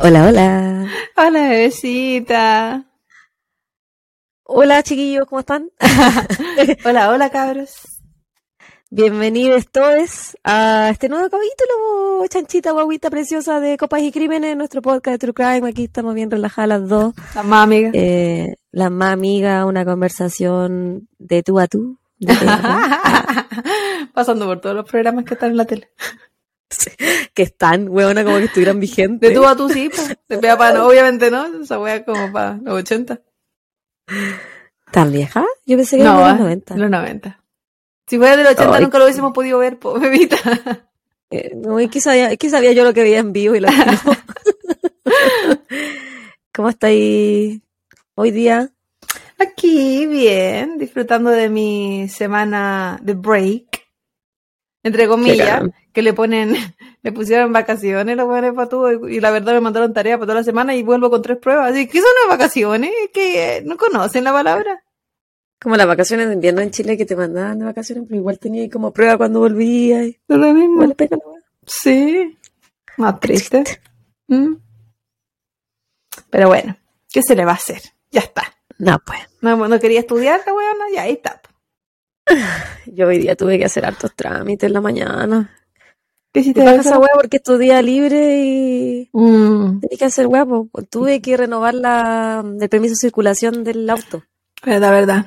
Hola, hola. Hola, bebecita. Hola, chiquillos, ¿cómo están? hola, hola, cabros. Bienvenidos todos a este nuevo capítulo, chanchita guaguita preciosa de Copas y Crímenes, nuestro podcast de True Crime. Aquí estamos bien relajadas las dos. La más amiga. Eh, la más amiga, una conversación de tú a tú. Pasando por todos los programas que están en la tele. que están, huevona, como que estuvieran vigentes. De tú a tú, sí. pues. Para no, obviamente no. Esa wea como para los 80. ¿Tan vieja? Yo pensé que No, era de los 90. los 90. Si fuera de los 80 Ay. nunca lo hubiésemos podido ver, po, bebita. Eh, no, es que sabía, es que sabía yo lo que veía en vivo y lo que no. ¿Cómo estáis hoy día? Aquí, bien, disfrutando de mi semana de break. Entre comillas, que le ponen, le pusieron vacaciones los buenos para tú, y la verdad me mandaron tarea para toda la semana y vuelvo con tres pruebas. Así que eso no es vacaciones, es que eh, no conocen la palabra. Como las vacaciones de invierno en Chile que te mandaban de vacaciones, pero igual tenía ahí como prueba cuando volvías. y Es lo mismo. Igual. Sí. Más triste. Mm. Pero bueno, ¿qué se le va a hacer? Ya está. No, pues. No, no quería estudiar la weona, ya ahí está. Yo hoy día tuve que hacer hartos trámites en la mañana. ¿Qué hiciste bajas esa wea porque es tu día libre y Mm, que hacer po. Tuve que renovar la, el permiso de circulación del auto. verdad, verdad.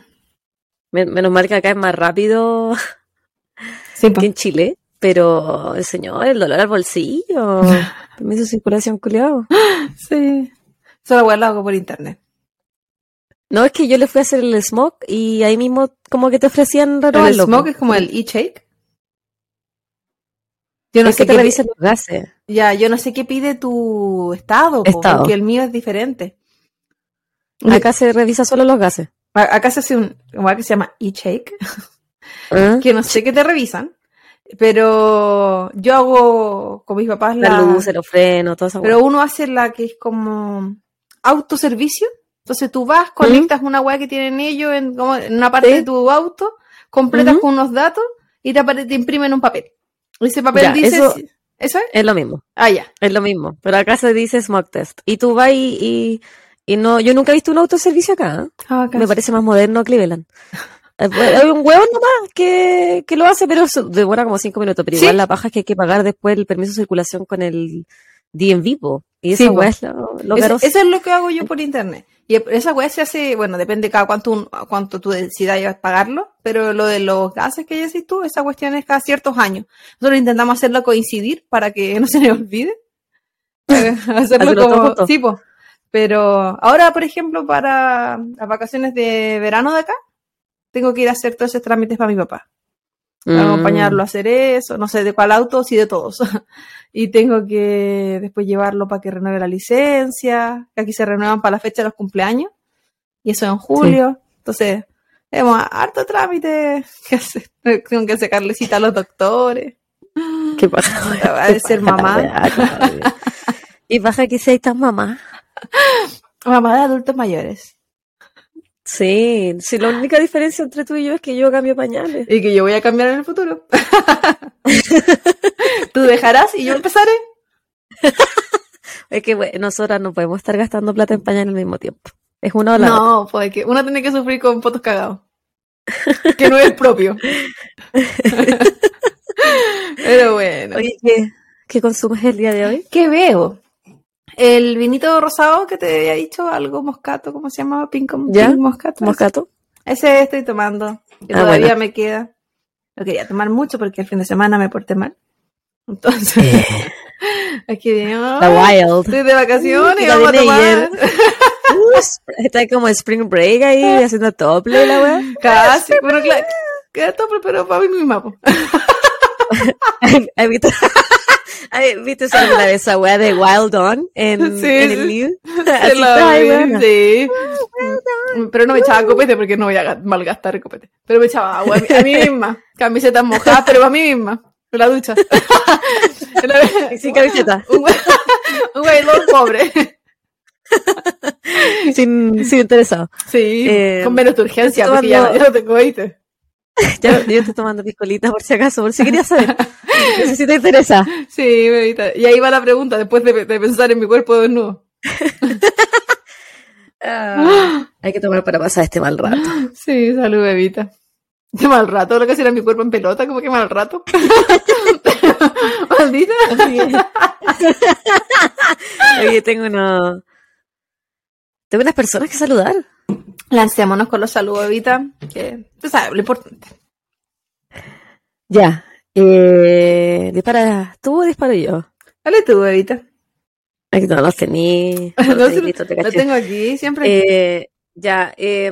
Men- Menos mal que acá es más rápido Sí, que en Chile. Pero el señor, el dolor al bolsillo. Permiso de circulación culiado. Sí. Solo weón lo hago por internet. No, es que yo le fui a hacer el smoke y ahí mismo como que te ofrecían El renovarlo. smoke po. es como el e-shake. Yo no Es sé que te qué revisen los gases. ya, yo no sé qué pide tu estado, Estado. porque el mío es diferente. Acá se revisa solo los gases. Acá se hace un igual que se llama e-shake, ¿Ah? que no sé qué te revisan, pero yo hago con mis papás la, Las luces, los frenos, todo eso. pero uno hace la que es como autoservicio. Entonces tú vas, conectas una weá que tienen ellos en, como en una parte Sí. de tu auto, completas con unos datos y te, te imprimen un papel. Y ese papel Ya, dice... eso- ¿Eso es? Es lo mismo, Ah, ya. es lo mismo. Pero acá se dice smoke test. Y tú vas y, y, y no, yo nunca he visto un autoservicio acá. ¿eh? Ah, acá Me sí. parece más moderno Cleveland. Eh, Hay un huevo nomás que, que lo hace, pero eso demora como cinco minutos. Pero ¿Sí? igual la paja es que hay que pagar después el permiso de circulación con el DMV, po. Y Sí, po. hueá es lo, lo Eso, eso es lo que hago yo por internet. Y esa weá se hace, bueno, depende cada cuánto, cuánto tú decidas pagarlo, pero lo de los gases que decís tú, esa cuestión es cada ciertos años. Nosotros intentamos hacerlo coincidir para que no se nos olvide. Hacerlo como, sí, po. Pero ahora, por ejemplo, para las vacaciones de verano de acá, tengo que ir a hacer todos esos trámites para mi papá. Mm. acompañarlo a hacer eso, no sé de cuál auto, sí de todos. y tengo que después llevarlo para que renueve la licencia, que aquí se renuevan para la fecha de los cumpleaños, y eso en julio. Entonces, tenemos harto trámite que hacer. Tengo que sacarle cita a los doctores. ¿Qué pasa? Va a ser mamá. Y baja que seis tan mamá. Mamá de adultos mayores. Sí, sí, la única diferencia entre tú y yo es que yo cambio pañales. Y que yo voy a cambiar en el futuro. Tú dejarás y yo empezaré. Es que bueno, nosotras no podemos estar gastando plata en pañales al mismo tiempo. Es una o la otra. No, pues que uno tiene que sufrir con fotos cagados. Que no es propio. Pero bueno. Oye, ¿qué, qué consumes el día de hoy? ¿Qué veo? El vinito rosado que te había dicho, algo moscato, ¿cómo se llamaba? Pink, ¿Ya? pink moscato. ¿Moscato? Ese estoy tomando, que Ah, todavía bueno. me queda. Lo quería tomar mucho porque el fin de semana me porté mal. Entonces, aquí dije, La "Ay, Wild. estoy de vacaciones y vamos a tomar. Uh, está como Spring Break ahí haciendo tople la weá. Casi, bueno, claro, queda todo, pero para mí misma. po. ¿Has visto? ¿Has visto esa alguna vez esa weá de Wild On en, Sí, en sí. el Live? Se la vi, weona. sí. Pero no me echaba copete porque no voy a ga- malgastar copete. Pero me echaba agua a mí, misma. Camisetas mojadas, pero a mí misma. En la ducha. Sin camiseta. Un un pobre. Sin, sin interesado. Sí, Eh, con menos de urgencia, porque ya, no tengo ¿viste? Ya, yo estoy tomando piscolita por si acaso, por si querías saber. No sé si te interesa. Sí, bebita. Y ahí va la pregunta, después de, de pensar en mi cuerpo desnudo. Ah, hay que tomar para pasar este mal rato. Sí, salud, bebita. Qué mal rato, lo que era mi cuerpo en pelota, como que mal rato. Maldita. Oye, tengo unos... Tengo unas personas que saludar. Lancémonos con los saludos, bebita. Que tú sabes, lo importante. Ya. Eh, dispara tú o disparo yo. Dale tú, bebita. Aquí no los tení. No, te Lo tengo aquí, siempre. Eh, ya, eh,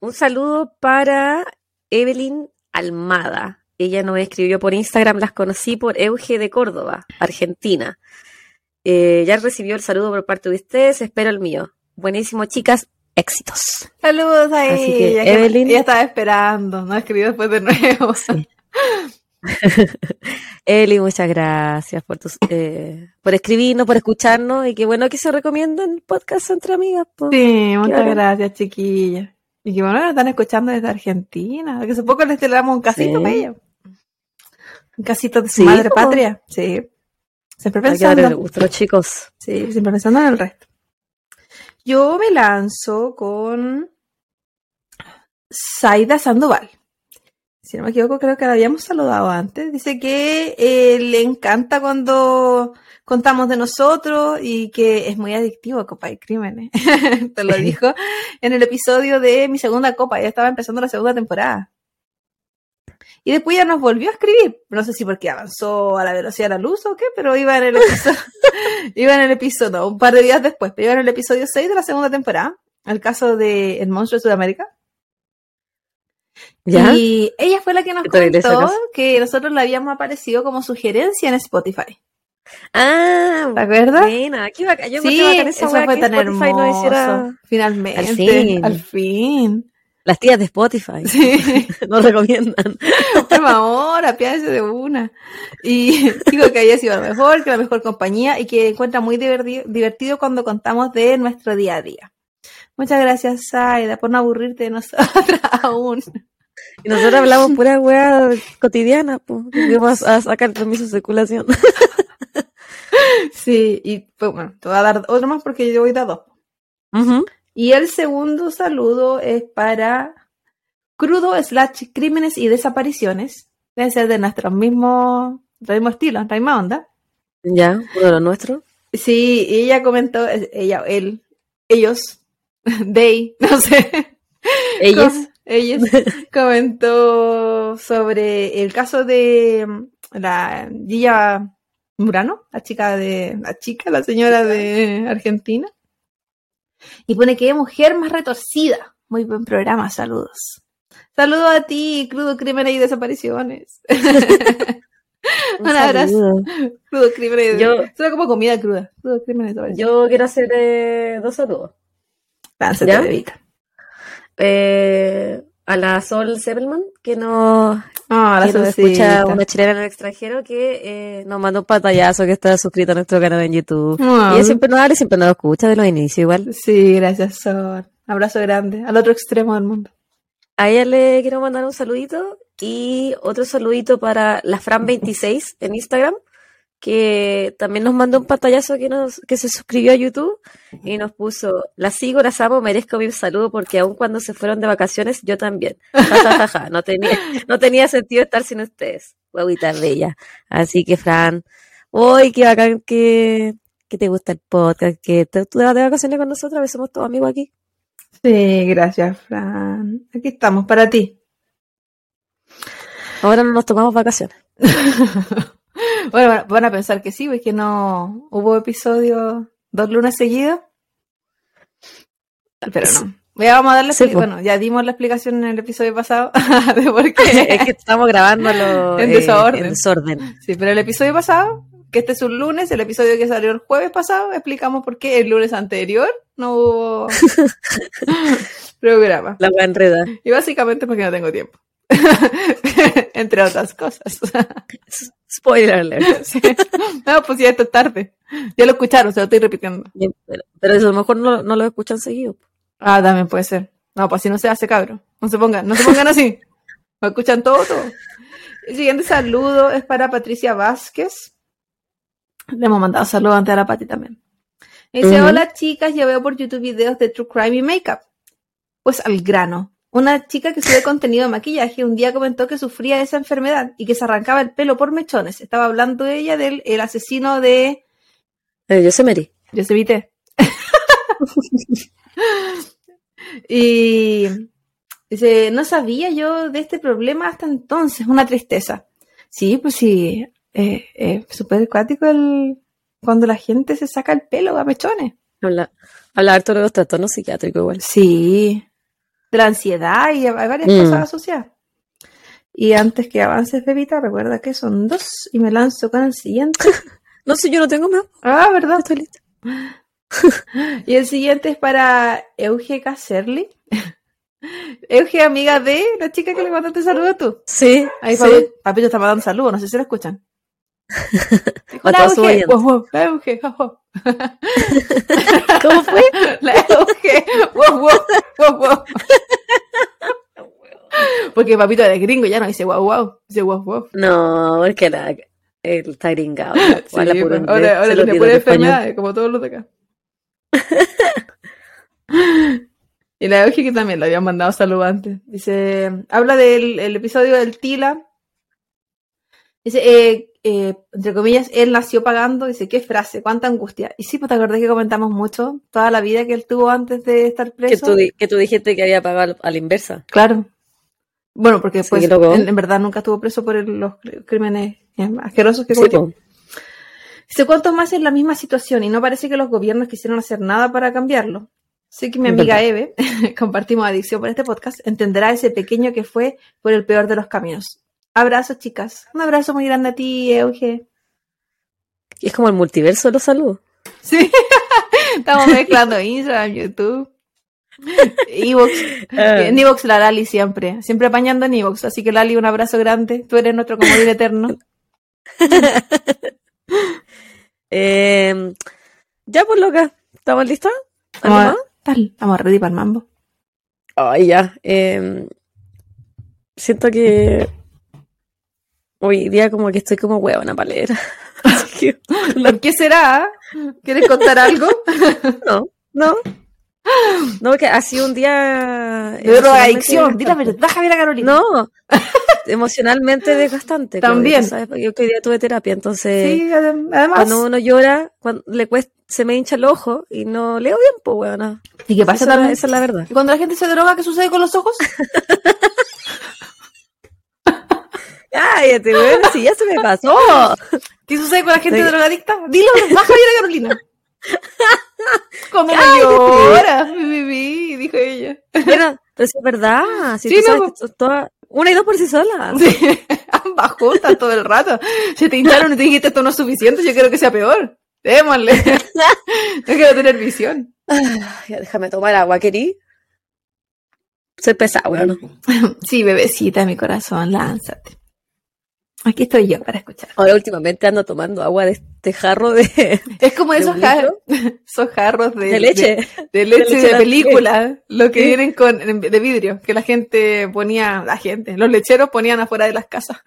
un saludo para Evelyn Almada. Ella nos escribió por Instagram, las conocí por Euge de Córdoba, Argentina. Eh, ya recibió el saludo por parte de ustedes, espero el mío. Buenísimo, chicas, éxitos. Saludos a Así que, ella. que Evelyn. Ella estaba esperando, no escribió después de nuevo. Eli, muchas gracias por tus, eh, por escribirnos, por escucharnos y qué bueno que se recomiendan el podcast entre amigas. po. Sí, muchas gracias, chiquilla. Y que bueno, nos están escuchando desde Argentina. Que hace poco les damos un casito Sí. para ella. Un casito de su Sí, madre patria. Sí. Siempre Hay que darle el pensando. gusto a los chicos. Sí, siempre pensando en el resto. Yo me lanzo con Saida Sandoval. Si no me equivoco, creo que la habíamos saludado antes. Dice que eh, le encanta cuando contamos de nosotros y que es muy adictivo Copa y Crímenes. Te lo dijo en el episodio de mi segunda copa. Ya estaba empezando la segunda temporada. Y después ya nos volvió a escribir. No sé si porque avanzó a la velocidad de la luz o qué, pero iba en el episodio, iba en el episodio, no, un par de días después, pero iba en el episodio 6 de la segunda temporada. El caso de El monstruo de Sudamérica. ¿Ya? Y ella fue la que nos ¿Qué tal ese contó que nosotros le habíamos aparecido como sugerencia en Spotify. Ah, ¿Te acuerdas? buena, qué bacán. Yo Sí, bacán esa eso weá fue que tan Spotify hermoso. nos hiciera Finalmente. Al fin. Al fin. Las tías de Spotify. Sí. Nos recomiendan. Por favor, apiádese de una. Y digo que haya sido lo mejor, que la mejor compañía y que encuentra muy divertido, cuando contamos de nuestro día a día. Muchas gracias, Saida, por no aburrirte de nosotras aún. Y nosotros hablamos pura weá cotidiana, pues. Vamos a sacar permiso de circulación. Sí, y pues bueno, te voy a dar otro más porque yo voy a dar dos. Ujú. Y el segundo saludo es para Crudo slash Crímenes y Desapariciones. Debe ser de nuestro mismo, del mismo estilo, nuestra misma onda. Ya, uno de los nuestros. Sí, y ella comentó, ella, él, ellos, they, no sé. Ellos. Com- ellos comentó sobre el caso de mm, la Gilla Murano, la chica de, la chica, la señora de Argentina. Y pone que es mujer más retorcida. Muy buen programa, saludos. Saludos a ti, Crudo Crímenes y Desapariciones. Un Un abrazo. saludo. Crudo Crímenes y Yo- Suena como comida cruda. Crudo Crímenes. Yo quiero hacer eh, dos saludos. Lánzate, ¿Ya? Eh, a la Sol Sebelman, que nos, Ah, la que nos escucha una chilena en el extranjero, que eh, nos mandó un pantallazo que está suscrito a nuestro canal en YouTube. Ah, Y ella siempre nos habla y siempre nos escucha de los inicios igual. Sí, gracias, Sol. Abrazo grande. Al otro extremo del mundo. A ella le quiero mandar un saludito y otro saludito para la Fran26 en Instagram, que también nos mandó un pantallazo que, nos, que se suscribió a YouTube y nos puso, la sigo, las amo, merezco mi saludo porque aun cuando se fueron de vacaciones, yo también. Ja, ja, ja, ja. No, tenía, no tenía sentido estar sin ustedes. Guaguita bella. Así que Fran, uy, qué bacán que, que te gusta el podcast, que te- tú te vas de vacaciones con nosotros, a veces somos todos amigos aquí. Sí, gracias, Fran. Aquí estamos para ti. Ahora no nos tomamos vacaciones. bueno, van- a pensar que sí, porque no hubo episodio dos lunes seguidos. Pero no. Ya vamos a darle, Sí, pues. bueno, ya dimos la explicación en el episodio pasado de por es que estamos grabándolo En eh, desorden. en desorden. Sí, pero el episodio pasado, que este es un lunes, el episodio que salió el jueves pasado, explicamos por qué el lunes anterior no hubo programa. La voy a enredar. Y básicamente porque no tengo tiempo. Entre otras cosas. Spoiler alert. Sí. No, pues ya esto es tarde. Ya lo escucharon, se lo estoy repitiendo. Pero, pero a lo mejor no, no lo escuchan seguido. Ah, también puede ser. No, pues así no se hace, cabro. No se pongan, no se pongan así. Me escuchan todo, todo. El siguiente saludo es para Patricia Vázquez. Le hemos mandado saludos antes a la Pati también. Dice, hola chicas, yo veo por YouTube videos de True Crime y Makeup. Pues al grano. Una chica que sube contenido de maquillaje un día comentó que sufría de esa enfermedad y que se arrancaba el pelo por mechones. Estaba hablando ella del el asesino de Eh, Yosemite. Yosemite. y dice, no sabía yo de este problema hasta entonces, una tristeza. Sí, pues sí, eh, eh, súper acuático el, cuando la gente se saca el pelo a mechones. Habla, habla harto de los trastornos psiquiátricos igual. Sí, de la ansiedad y hay varias Mm. cosas asociadas. Y antes que avances, Bebita, recuerda que son dos y me lanzo con el siguiente. No sé, yo no tengo más. Ah, ¿verdad? Estoy lista. Y el siguiente es para Euge Caserly. Euge, amiga de la chica que le mandaste saludos tú. Sí, Ahí sí. papi, Papito está mandando saludos, no sé si lo escuchan. A Hola, todos sus Euge. oyentes. Wow, la wow. ¿Cómo fue? La Euge. Wow, wow, wow. Porque papito es gringo, ya no dice wow, wow. Dice wow, wow. No, porque la, él está gringado. Sí, pues, ahora ahora tiene pura enfermedades, como todos los de acá. y la Euge que también lo habían mandado saludos antes. Dice, habla del el episodio del Tila. Dice, eh, eh, entre comillas, él nació pagando. Dice, qué frase, cuánta angustia. Y sí, pues te acordás que comentamos mucho toda la vida que él tuvo antes de estar Que preso. tú, que tú dijiste que había pagado a la inversa. Claro. Bueno, porque después, loco. en, en verdad, nunca estuvo preso por el- los cr- crímenes eh, asquerosos que cometió. Dice, ¿cuántos más en la misma situación? Y no parece que los gobiernos quisieron hacer nada para cambiarlo. Sé que mi amiga. Eve, compartimos adicción por este podcast, entenderá ese pequeño que fue por el peor de los caminos. Abrazos, chicas. Un abrazo muy grande a ti, Euge. Y es como el multiverso de los saludos. Sí. Estamos mezclando Instagram, YouTube. Evox. Ah. En Evox la Lali siempre. Siempre apañando en Evox. Así que Lali, un abrazo grande. Tú eres nuestro comodín eterno. Eh, ya, pues, loca. ¿Estamos listas? ¿Algo Vamos, más? a- tal, vamos ready para el mambo. Ay, ya. eh, siento que hoy día como que estoy como huevona palera. Que, ¿Por qué será? ¿Quieres contar algo? no, no. No, porque ha sido un día... De drogadicción. Di la verdad, Javiera Carolina. No, emocionalmente desgastante. También. Yo que hoy día tuve terapia, entonces Sí, adem- además. cuando uno llora, cuando le cuesta, se me hincha el ojo y no leo bien, pues, weona. ¿Y qué pasa Esa, también? esa es la verdad. ¿Y cuando la gente se droga, qué sucede con los ojos? Cállate, weón, si ya se me pasó. ¿Qué sucede con la gente drogadicta? Dilo, verdad, Javiera Carolina. Cuando me Cállate. llora, bebé, dijo ella. Mira, es verdad, si Sí, tú no, sabes po. que to- toda- una y dos por sí sola. Sí, ambas juntas todo el rato. Se te hincharon y te dijiste esto no es suficiente, yo quiero que sea peor. Démosle. no quiero tener visión. Ya, déjame tomar agua, querí. Soy pesada, weón. Sí, bebecita mi corazón, lánzate. Aquí estoy yo para escuchar. Ahora últimamente ando tomando agua de este jarro de, Es como ¿De esos, un jar- esos jarros de, de leche. De, de leche leche de, de la película, lo que Sí. vienen con de vidrio, que la gente ponía, la gente, los lecheros ponían afuera de las casas.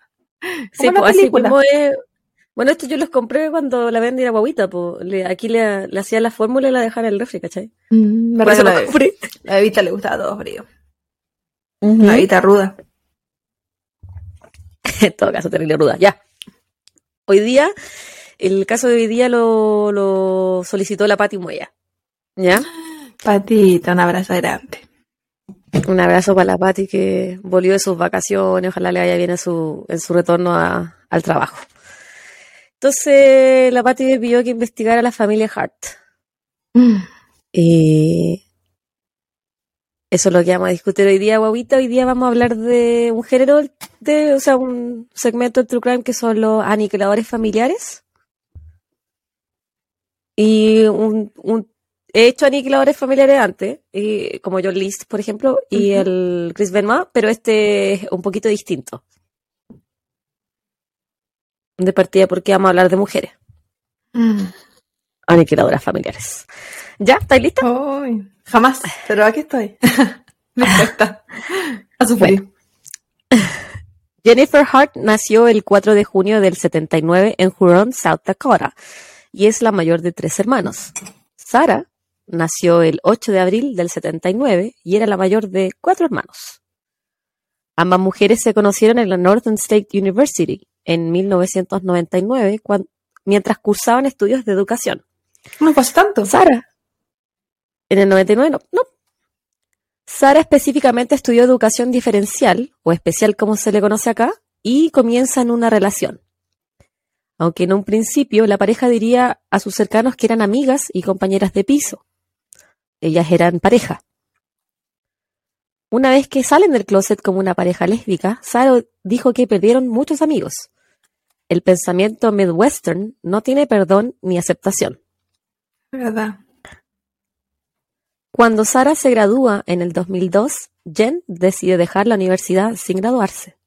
Sí, Como pues así mismo es. Bueno, esto yo los compré cuando la vendí la guaguita, pues le- aquí le, le hacía la fórmula y la dejaba en el refri, ¿cachai? Mm, Por eso la, compré. la bebita le gustaba todo frío. La bebita ruda. En todo caso, terrible ruda. Ya. Hoy día, el caso de hoy día lo, lo solicitó la Pati Moya. ¿Ya? Patita, un abrazo grande. Un abrazo para la Pati que volvió de sus vacaciones. Ojalá le vaya bien en su, en su retorno a- al trabajo. Entonces, la Pati me pidió que investigara a la familia Hart. Mm. Y eso es lo que vamos a discutir hoy día, guaguita. Hoy día vamos a hablar de un género, de, o sea, un segmento de True Crime que son los aniquiladores familiares. Y un, un- he hecho aniquiladores familiares antes, y, como John List, por ejemplo, y el Chris Benoit, pero este es un poquito distinto. De partida porque vamos a hablar de mujeres, Mm. Aniquiladoras familiares. ¿Ya? ¿Estáis listas? Ay, jamás, pero aquí estoy. Me cuesta. A sufrir. Jennifer Hart nació el 4 de junio del 79 en Huron, South Dakota, y es la mayor de tres hermanos. Sarah nació el 8 de abril del 79 y era la mayor de cuatro hermanos. Ambas mujeres se conocieron en la Northern State University en 1999 mientras cursaban estudios de educación. No pasa tanto. Sara. En el 99 no. no. Sara específicamente estudió educación diferencial, o especial como se le conoce acá, y comienza en una relación. Aunque en un principio la pareja diría a sus cercanos que eran amigas y compañeras de piso. Ellas eran pareja. Una vez que salen del closet como una pareja lésbica, Sara dijo que perdieron muchos amigos. El pensamiento midwestern no tiene perdón ni aceptación. ¿Verdad? Cuando Sara se gradúa en el 2002, Jen decide dejar la universidad sin graduarse.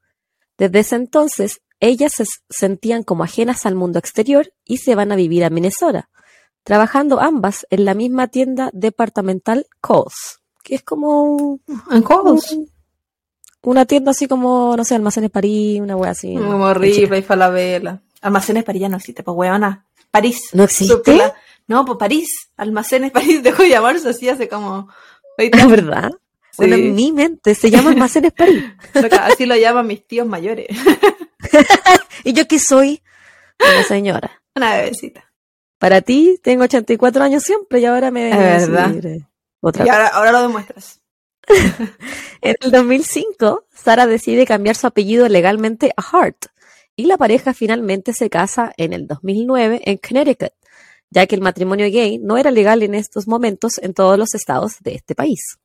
Desde ese entonces, ellas se sentían como ajenas al mundo exterior y se van a vivir a Minnesota, trabajando ambas en la misma tienda departamental Kohl's, que es como ¿En Kohl's? una tienda así como, no sé, Almacenes París, una wea así. Como horrible y falabella. Almacenes París ya no existe, pues huevona. París. ¿No existe? No, pues París. Almacenes París dejó de llamarse así hace como 20 ¿Es años. verdad? Bueno, en mi mente se llama Almacenes París. Así lo llaman mis tíos mayores. ¿Y yo qué soy? Una señora. Una bebecita. Para ti, tengo 84 años siempre y ahora me Es verdad. eh, otra Y ahora, ahora lo demuestras. En el 2005, Sara decide cambiar su apellido legalmente a Hart y la pareja finalmente se casa en el 2009 en Connecticut, ya que el matrimonio gay no era legal en estos momentos en todos los estados de este país.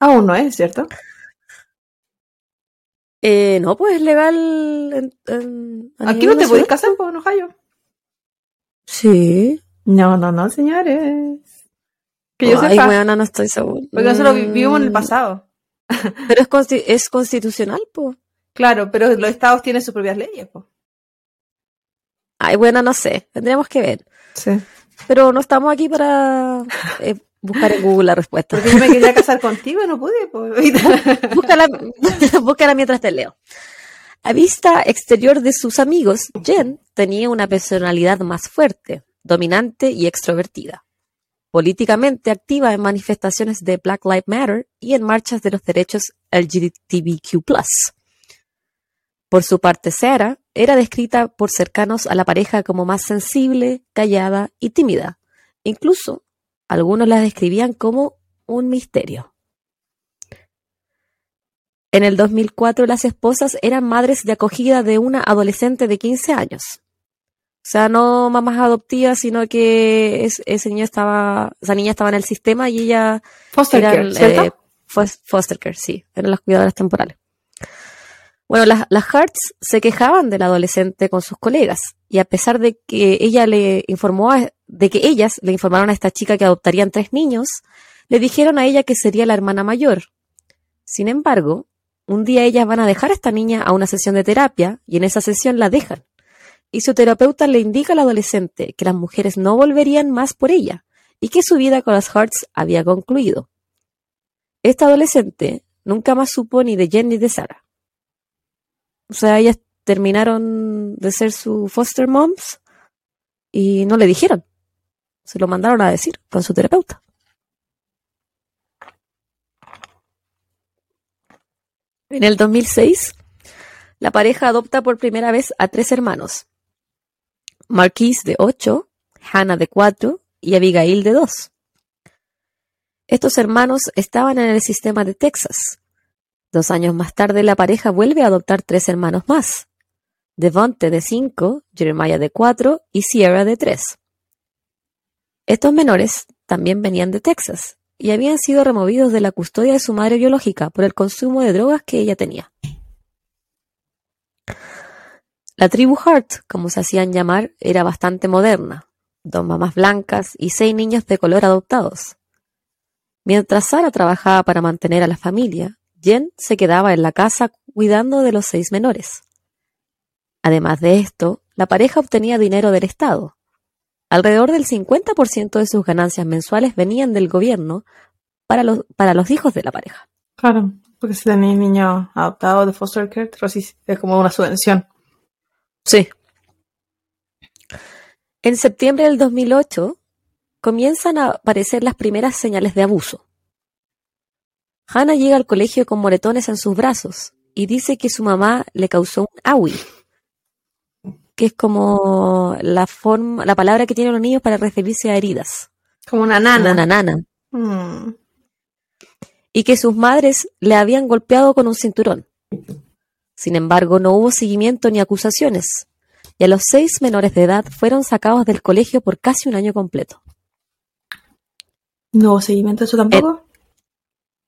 Aún no es, ¿cierto? Eh, no, pues es legal en, Aquí no te nacional. casar, en Ohio. Sí. No, no, no, señores. Que yo Ay, sepa. weona, no estoy seguro. Porque nosotros vi- vivimos en el Mm, pasado. Pero es, consti- es constitucional, pues. Claro, pero los estados tienen sus propias leyes, pues. Ay, bueno, no sé. Tendríamos que ver. Sí. Pero no estamos aquí para eh, buscar en Google la respuesta. Porque yo me quería casar contigo y no pude, pues. búscala, búscala mientras te leo. A vista exterior de sus amigos, Jen tenía una personalidad más fuerte, dominante y extrovertida. Políticamente activa en manifestaciones de Black Lives Matter y en marchas de los derechos LGBTQ+. Por su parte, Sarah era descrita por cercanos a la pareja como más sensible, callada y tímida. Incluso, algunos la describían como un misterio. En el 2004 las esposas eran madres de acogida de una adolescente de 15 años. O sea, no mamás adoptivas, sino que es- ese niño estaba, esa niña estaba en el sistema y ella Foster eran, care, ¿cierto? eh, fos- foster care, sí, eran las cuidadoras temporales. Bueno, las, las Hearts se quejaban del adolescente con sus colegas y a pesar de que ella le informó a- de que ellas le informaron a esta chica que adoptarían tres niños, le dijeron a ella que sería la hermana mayor. Sin embargo, un día ellas van a dejar a esta niña a una sesión de terapia y en esa sesión la dejan. Y su terapeuta le indica al adolescente que las mujeres no volverían más por ella y que su vida con las Hearts había concluido. Esta adolescente nunca más supo ni de Jen ni de Sarah. O sea, ellas terminaron de ser su foster moms y no le dijeron. Se lo mandaron a decir con su terapeuta. En el 2006, la pareja adopta por primera vez a tres hermanos. Marquise de 8, Hannah de 4 y Abigail de 2. Estos hermanos estaban en el sistema de Texas. Dos años más tarde, la pareja vuelve a adoptar tres hermanos más. Devonte de 5, Jeremiah de 4 y Sierra de 3. Estos menores también venían de Texas y habían sido removidos de la custodia de su madre biológica por el consumo de drogas que ella tenía. La tribu Hart, como se hacían llamar, era bastante moderna, dos mamás blancas y seis niños de color adoptados. Mientras Sara trabajaba para mantener a la familia, Jen se quedaba en la casa cuidando de los seis menores. Además de esto, la pareja obtenía dinero del Estado. Alrededor del 50% de sus ganancias mensuales venían del gobierno para los, para los hijos de la pareja. Claro. Porque si tenéis niños adoptados de foster care, es como una subvención. Sí. En septiembre del 2008 comienzan a aparecer las primeras señales de abuso. Hannah llega al colegio con moretones en sus brazos y dice que su mamá le causó un awi, que es como la forma, la palabra que tienen los niños para referirse a heridas. Como una nana. Como una nana. Mm. Y que sus madres le habían golpeado con un cinturón. Sin embargo, no hubo seguimiento ni acusaciones, y a los seis menores de edad fueron sacados del colegio por casi un año completo. ¿No hubo seguimiento eso tampoco?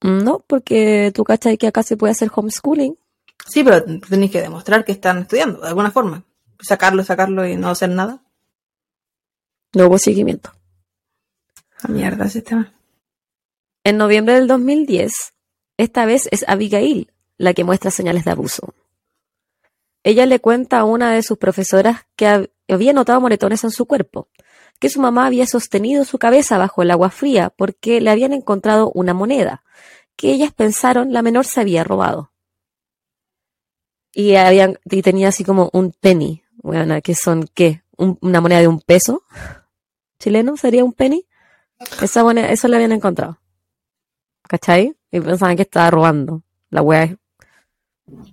No, porque tú cachai que acá se puede hacer homeschooling. Sí, pero tenéis que demostrar que están estudiando, de alguna forma. Sacarlo, sacarlo y no hacer nada. No hubo seguimiento. La mierda ese tema. En noviembre del 2010, esta vez es Abigail la que muestra señales de abuso. Ella le cuenta a una de sus profesoras que hab- había notado moretones en su cuerpo, que su mamá había sostenido su cabeza bajo el agua fría porque le habían encontrado una moneda, que ellas pensaron la menor se había robado. Y, habían, y tenía así como un penny, bueno, que son, ¿qué? Un- una moneda de un peso chileno, sería un penny. Esa moneda, eso le habían encontrado. ¿Cachai? Y pensaban que estaba robando. La wea es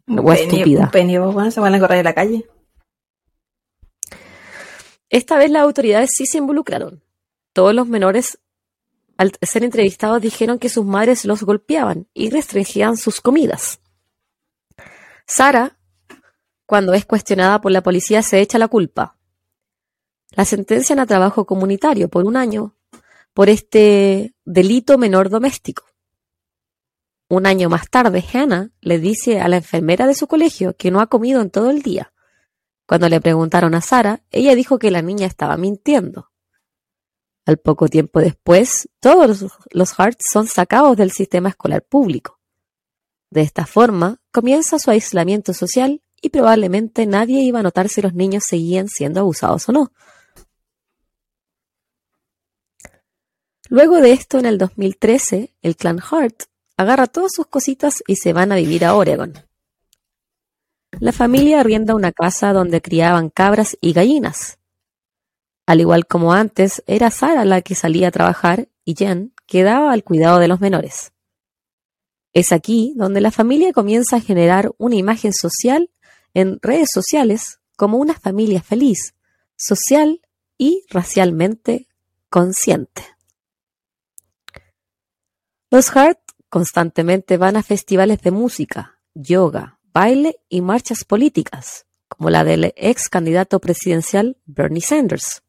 Una wea penny, estúpida. Un penny, vos, bueno, se van a correr de la calle. Esta vez las autoridades sí se involucraron. Todos los menores, al ser entrevistados, dijeron que sus madres los golpeaban y restringían sus comidas. Sara, cuando es cuestionada por la policía, se echa la culpa. La sentencian a trabajo comunitario por un año por este delito menor doméstico. Un año más tarde, Hannah le dice a la enfermera de su colegio que no ha comido en todo el día. Cuando le preguntaron a Sara, ella dijo que la niña estaba mintiendo. Al poco tiempo después, todos los, Harts son sacados del sistema escolar público. De esta forma, comienza su aislamiento social y probablemente nadie iba a notar si los niños seguían siendo abusados o no. Luego de esto, en el 2013, el clan Hart agarra todas sus cositas y se van a vivir a Oregon. La familia arrienda una casa donde criaban cabras y gallinas. Al igual como antes, era Sara la que salía a trabajar y Jen quedaba al cuidado de los menores. Es aquí donde la familia comienza a generar una imagen social en redes sociales como una familia feliz, social y racialmente consciente. Los Hart constantemente van a festivales de música, yoga, baile y marchas políticas, como la del ex candidato presidencial Bernie Sanders.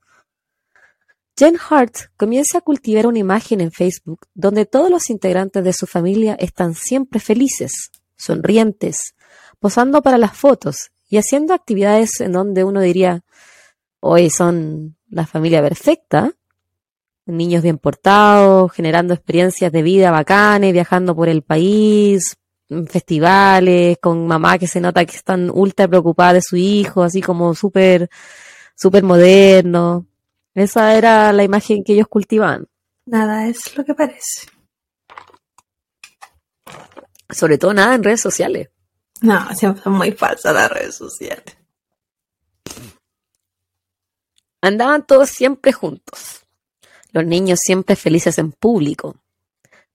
Jen Hart comienza a cultivar una imagen en Facebook donde todos los integrantes de su familia están siempre felices, sonrientes, posando para las fotos y haciendo actividades en donde uno diría, hoy son la familia perfecta, niños bien portados, generando experiencias de vida bacanes, viajando por el país, festivales, con mamá que se nota que están ultra preocupada de su hijo, así como súper, súper moderno. Esa era la imagen que ellos cultivaban. Nada es lo que parece. Sobre todo nada en redes sociales. No, siempre son muy falsas las redes sociales. Andaban todos siempre juntos. Los niños siempre felices en público.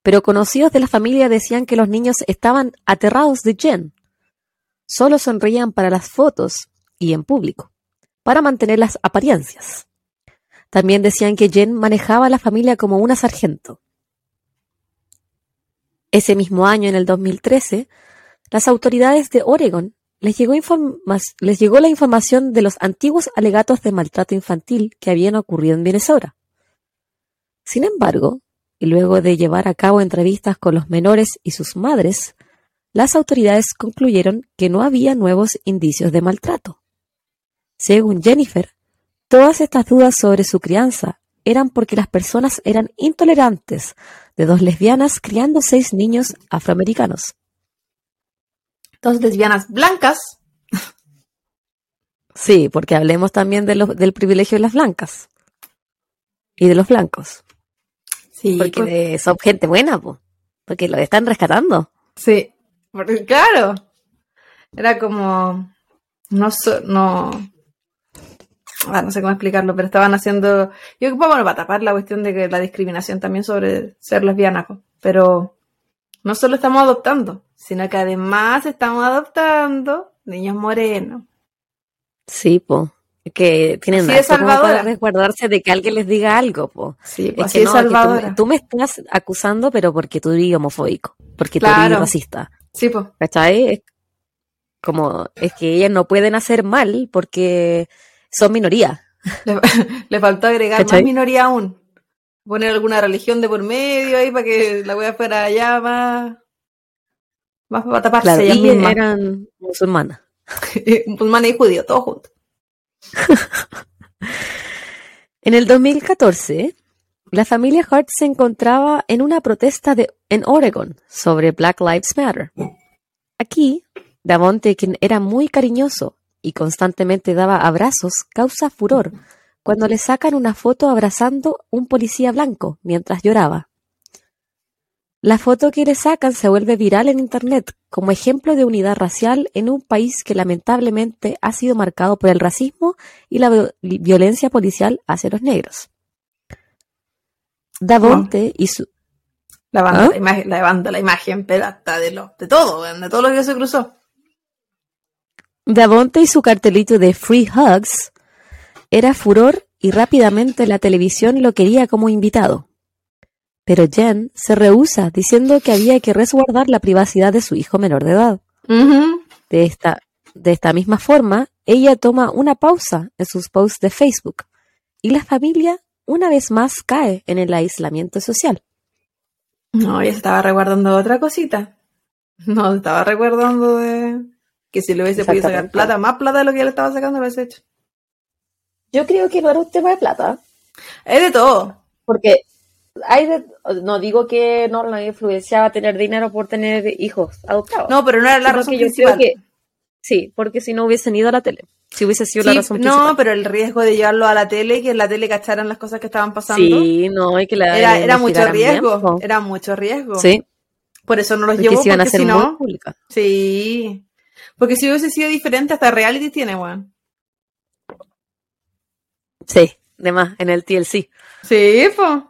Pero conocidos de la familia decían que los niños estaban aterrados de Jen. Solo sonreían para las fotos y en público, para mantener las apariencias. También decían que Jen manejaba a la familia como una sargento. Ese mismo año, en el 2013, las autoridades de Oregon les llegó, les llegó la información de los antiguos alegatos de maltrato infantil que habían ocurrido en Minnesota. Sin embargo, y luego de llevar a cabo entrevistas con los menores y sus madres, las autoridades concluyeron que no había nuevos indicios de maltrato. Según Jennifer, todas estas dudas sobre su crianza eran porque las personas eran intolerantes de dos lesbianas criando seis niños afroamericanos. Dos lesbianas blancas. Sí, porque hablemos también de los- del privilegio de las blancas y de los blancos. Sí, Porque pues, son gente buena, po, porque lo están rescatando. sí. Porque, claro, era como, no, so- no, ah, no sé cómo explicarlo, pero estaban haciendo, yo creo que bueno, para tapar la cuestión de que la discriminación también sobre ser lesbiana, po. pero no solo estamos adoptando, sino que además estamos adoptando niños morenos. Sí, po. Que tienen Así como para resguardarse de que alguien les diga algo, po. Sí, Es pues que no, es que tú, me- salvadora. tú me estás acusando, pero porque tú eres homofóbico, porque tú eres racista. Sí, pues. ¿Cachai? Es como, es que ellas no pueden hacer mal porque son minoría. Le, le faltó agregar ¿Cachai? más minoría aún. Poner alguna religión de por medio ahí para que la wea fuera allá más. Más para taparse Claro, ellas y mismas. eran musulmanas. Musulmanes y judíos, todos juntos. En el 2014, la familia Hart se encontraba en una protesta de, en Oregon sobre Black Lives Matter. Aquí, Davonte, quien era muy cariñoso y constantemente daba abrazos, causa furor cuando le sacan una foto abrazando un policía blanco mientras lloraba. La foto que le sacan se vuelve viral en Internet como ejemplo de unidad racial en un país que lamentablemente ha sido marcado por el racismo y la vi- violencia policial hacia los negros. Davonte y su... La banda, ¿Ah? la imagen, la banda, la imagen, pero hasta de lo, de todo, de todo lo que se cruzó. Davonte y su cartelito de Free Hugs era furor y rápidamente la televisión lo quería como invitado. Pero Jen se rehúsa diciendo que había que resguardar la privacidad de su hijo menor de edad. De esta, de esta misma forma, ella toma una pausa en sus posts de Facebook y la familia una vez más cae en el aislamiento social. No, ella estaba resguardando otra cosita. No, estaba resguardando de que si le hubiese podido sacar plata, más plata de lo que le estaba sacando, lo hubiese hecho. Yo creo que no era un tema de plata, Es de todo. porque hay de- no digo que no la influenciaba tener dinero por tener hijos adoptados. No, pero no era la razón que yo principal. creo que sí, porque si no hubiesen ido a la tele, si hubiese sido Sí, la razón no, principal. pero el riesgo de llevarlo a la tele y que en la tele cacharan las cosas que estaban pasando. Sí, no, hay que la Era, era mucho riesgo. era mucho riesgo. Sí, Por eso no los porque llevó, iban a porque hacer si no. públicas. Sí. Porque si hubiese sido diferente, hasta reality tiene, weón. Sí, de más, en el TLC. Sí, pues.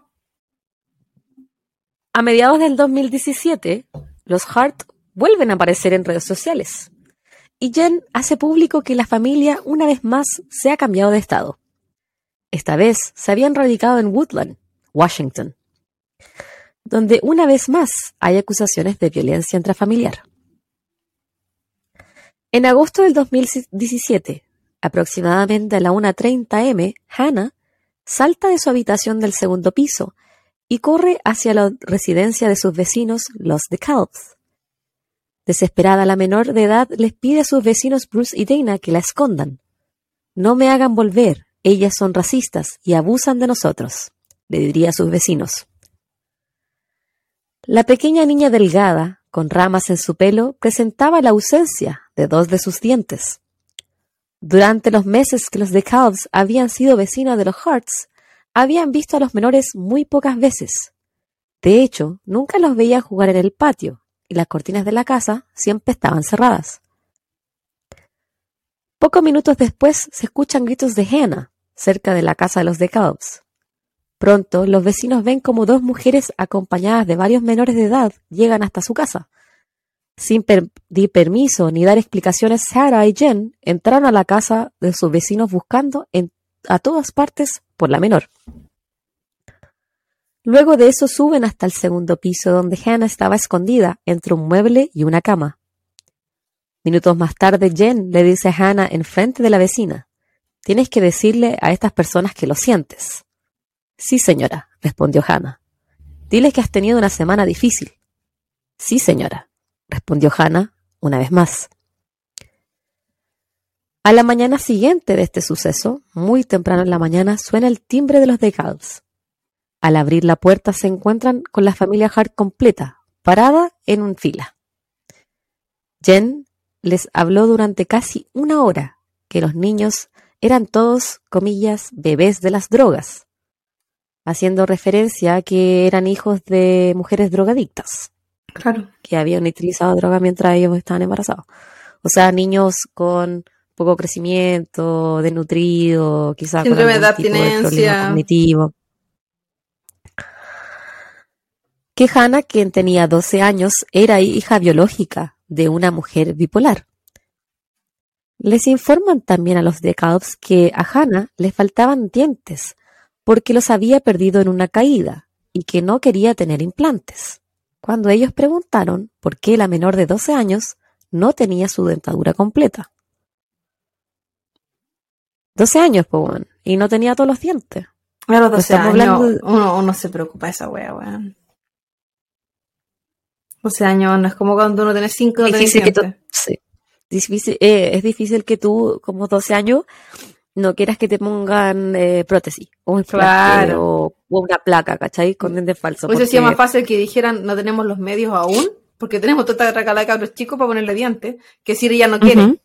A mediados del 2017, los Hart vuelven a aparecer en redes sociales. Y Jen hace público que la familia una vez más se ha cambiado de estado. Esta vez se habían radicado en Woodland, Washington, donde una vez más hay acusaciones de violencia intrafamiliar. En agosto del 2017, aproximadamente a la 1.30 m, Hannah salta de su habitación del segundo piso y corre hacia la residencia de sus vecinos, los DeKalbs. Desesperada, la menor de edad les pide a sus vecinos Bruce y Dana que la escondan. No me hagan volver, ellas son racistas y abusan de nosotros, le diría a sus vecinos. La pequeña niña delgada, con ramas en su pelo, presentaba la ausencia de dos de sus dientes. Durante los meses que los DeKalbs habían sido vecinos de los Harts, habían visto a los menores muy pocas veces. De hecho, nunca los veían jugar en el patio, y las cortinas de la casa siempre estaban cerradas. Pocos minutos después se escuchan gritos de Hannah, cerca de la casa de los DeKalbs. Pronto, los vecinos ven como dos mujeres acompañadas de varios menores de edad llegan hasta su casa. Sin pedir permiso ni dar explicaciones, Sarah y Jen entraron a la casa de sus vecinos buscando en, a todas partes por la menor. Luego de eso suben hasta el segundo piso donde Hannah estaba escondida entre un mueble y una cama. Minutos más tarde, Jen le dice a Hannah en frente de la vecina, tienes que decirle a estas personas que lo sientes. Sí, señora, respondió Hannah. Dile que has tenido una semana difícil. Sí, señora, respondió Hannah una vez más. A la mañana siguiente de este suceso, muy temprano en la mañana, suena el timbre de los DeKalbs. Al abrir la puerta se encuentran con la familia Hart completa, parada en un fila. Jen les habló durante casi una hora que los niños eran todos, comillas, bebés de las drogas, haciendo referencia a que eran hijos de mujeres drogadictas. Claro. que habían utilizado droga mientras ellos estaban embarazados. O sea, niños con poco crecimiento, desnutrido, quizás con Síndrome de algún tipo de problema abstinencia. cognitivo. Que Hannah, quien tenía 12 años, era hija biológica de una mujer bipolar. Les informan también a los DeKalbs que a Hannah le faltaban dientes porque los había perdido en una caída y que no quería tener implantes. Cuando ellos preguntaron por qué la menor de 12 años no tenía su dentadura completa. 12 años, pues, weón, y no tenía todos los dientes. A los 12 Estamos años, hablando uno, uno se preocupa de esa wea, weón. 12 años no es como cuando uno tiene 5 no difícil que tú- dientes. sí. Difícil- eh, es difícil que tú, como 12 años, no quieras que te pongan eh, prótesis o Claro. o, o una placa, ¿cachai? Con dientes falsos. Sido porque- más fácil que dijeran no tenemos los medios aún, porque tenemos toda esta recalada de cabros chicos para ponerle dientes, que decir ella no quiere.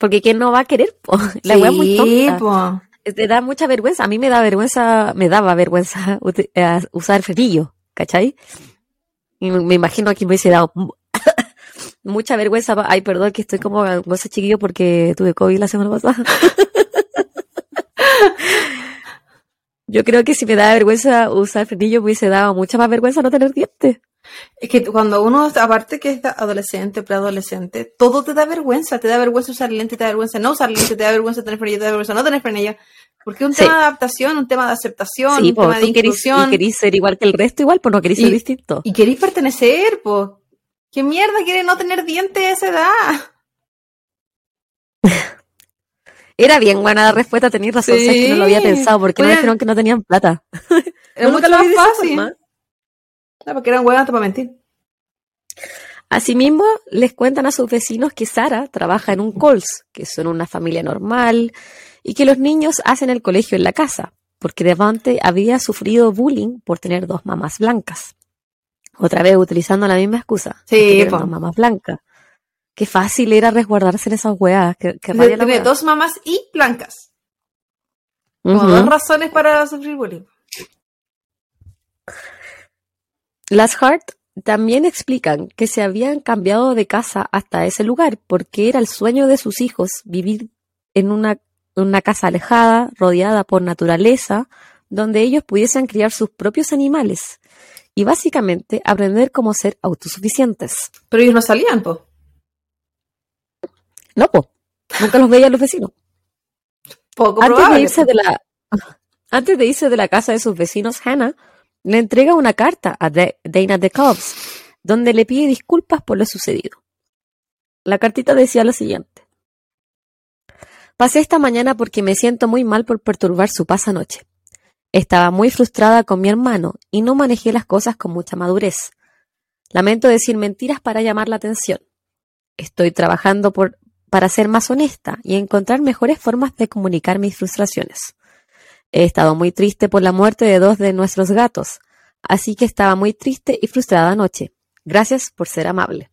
Porque ¿quién no va a querer? po? La wea es muy Sí, tonta. po. Te da mucha vergüenza. A mí me da vergüenza, me daba vergüenza eh, usar frenillo, ¿cachai? Y me imagino que me hubiese dado mu- mucha vergüenza. Ay, perdón que estoy como gangosa chiquillo porque tuve COVID la semana pasada. Yo creo que si me daba vergüenza usar frenillo, me hubiese dado mucha más vergüenza no tener dientes. Es que cuando uno, aparte que es adolescente, preadolescente, todo te da vergüenza. Te da vergüenza usar lente, te da vergüenza no usar lente, te da vergüenza tener frenillo, te da vergüenza no tener frenillo. Porque es un Sí. tema de adaptación, un tema de aceptación, Sí, un tema de tú querís, y inclusión. querís ser igual que el resto, igual, pues no querís ser distinto. Y queréis pertenecer, pues. ¿Qué mierda quiere no tener dientes a esa edad? Era bien buena la respuesta, tenías razón, Sí. sabes que no lo había pensado, porque no Oigan. dijeron que no tenían plata. Era No, mucho más fácil. No, porque eran huevas para mentir. Asimismo, les cuentan a sus vecinos que Sara trabaja en un Coles, que son una familia normal, y que los niños hacen el colegio en la casa, porque Devante había sufrido bullying por tener dos mamás blancas. Otra vez utilizando la misma excusa. Sí, dos mamás blancas. Qué fácil era resguardarse en esas weas. Qué rabia la Tiene wea. dos mamás y blancas. Como dos razones para sufrir bullying. Las Hart también explican que se habían cambiado de casa hasta ese lugar porque era el sueño de sus hijos vivir en una, una casa alejada, rodeada por naturaleza, donde ellos pudiesen criar sus propios animales y básicamente aprender cómo ser autosuficientes. Pero ellos no salían, pues. No, nunca los veían los vecinos. Poco Antes probable. de irse de la antes de irse de la casa de sus vecinos, Hannah le entrega una carta a Da- Dana de Cobbs, donde le pide disculpas por lo sucedido. La cartita decía lo siguiente: Pasé esta mañana porque me siento muy mal por perturbar su paz anoche. Estaba muy frustrada con mi hermano y no manejé las cosas con mucha madurez. Lamento decir mentiras para llamar la atención. Estoy trabajando por, para ser más honesta y encontrar mejores formas de comunicar mis frustraciones. He estado muy triste por la muerte de dos de nuestros gatos, así que estaba muy triste y frustrada anoche. Gracias por ser amable.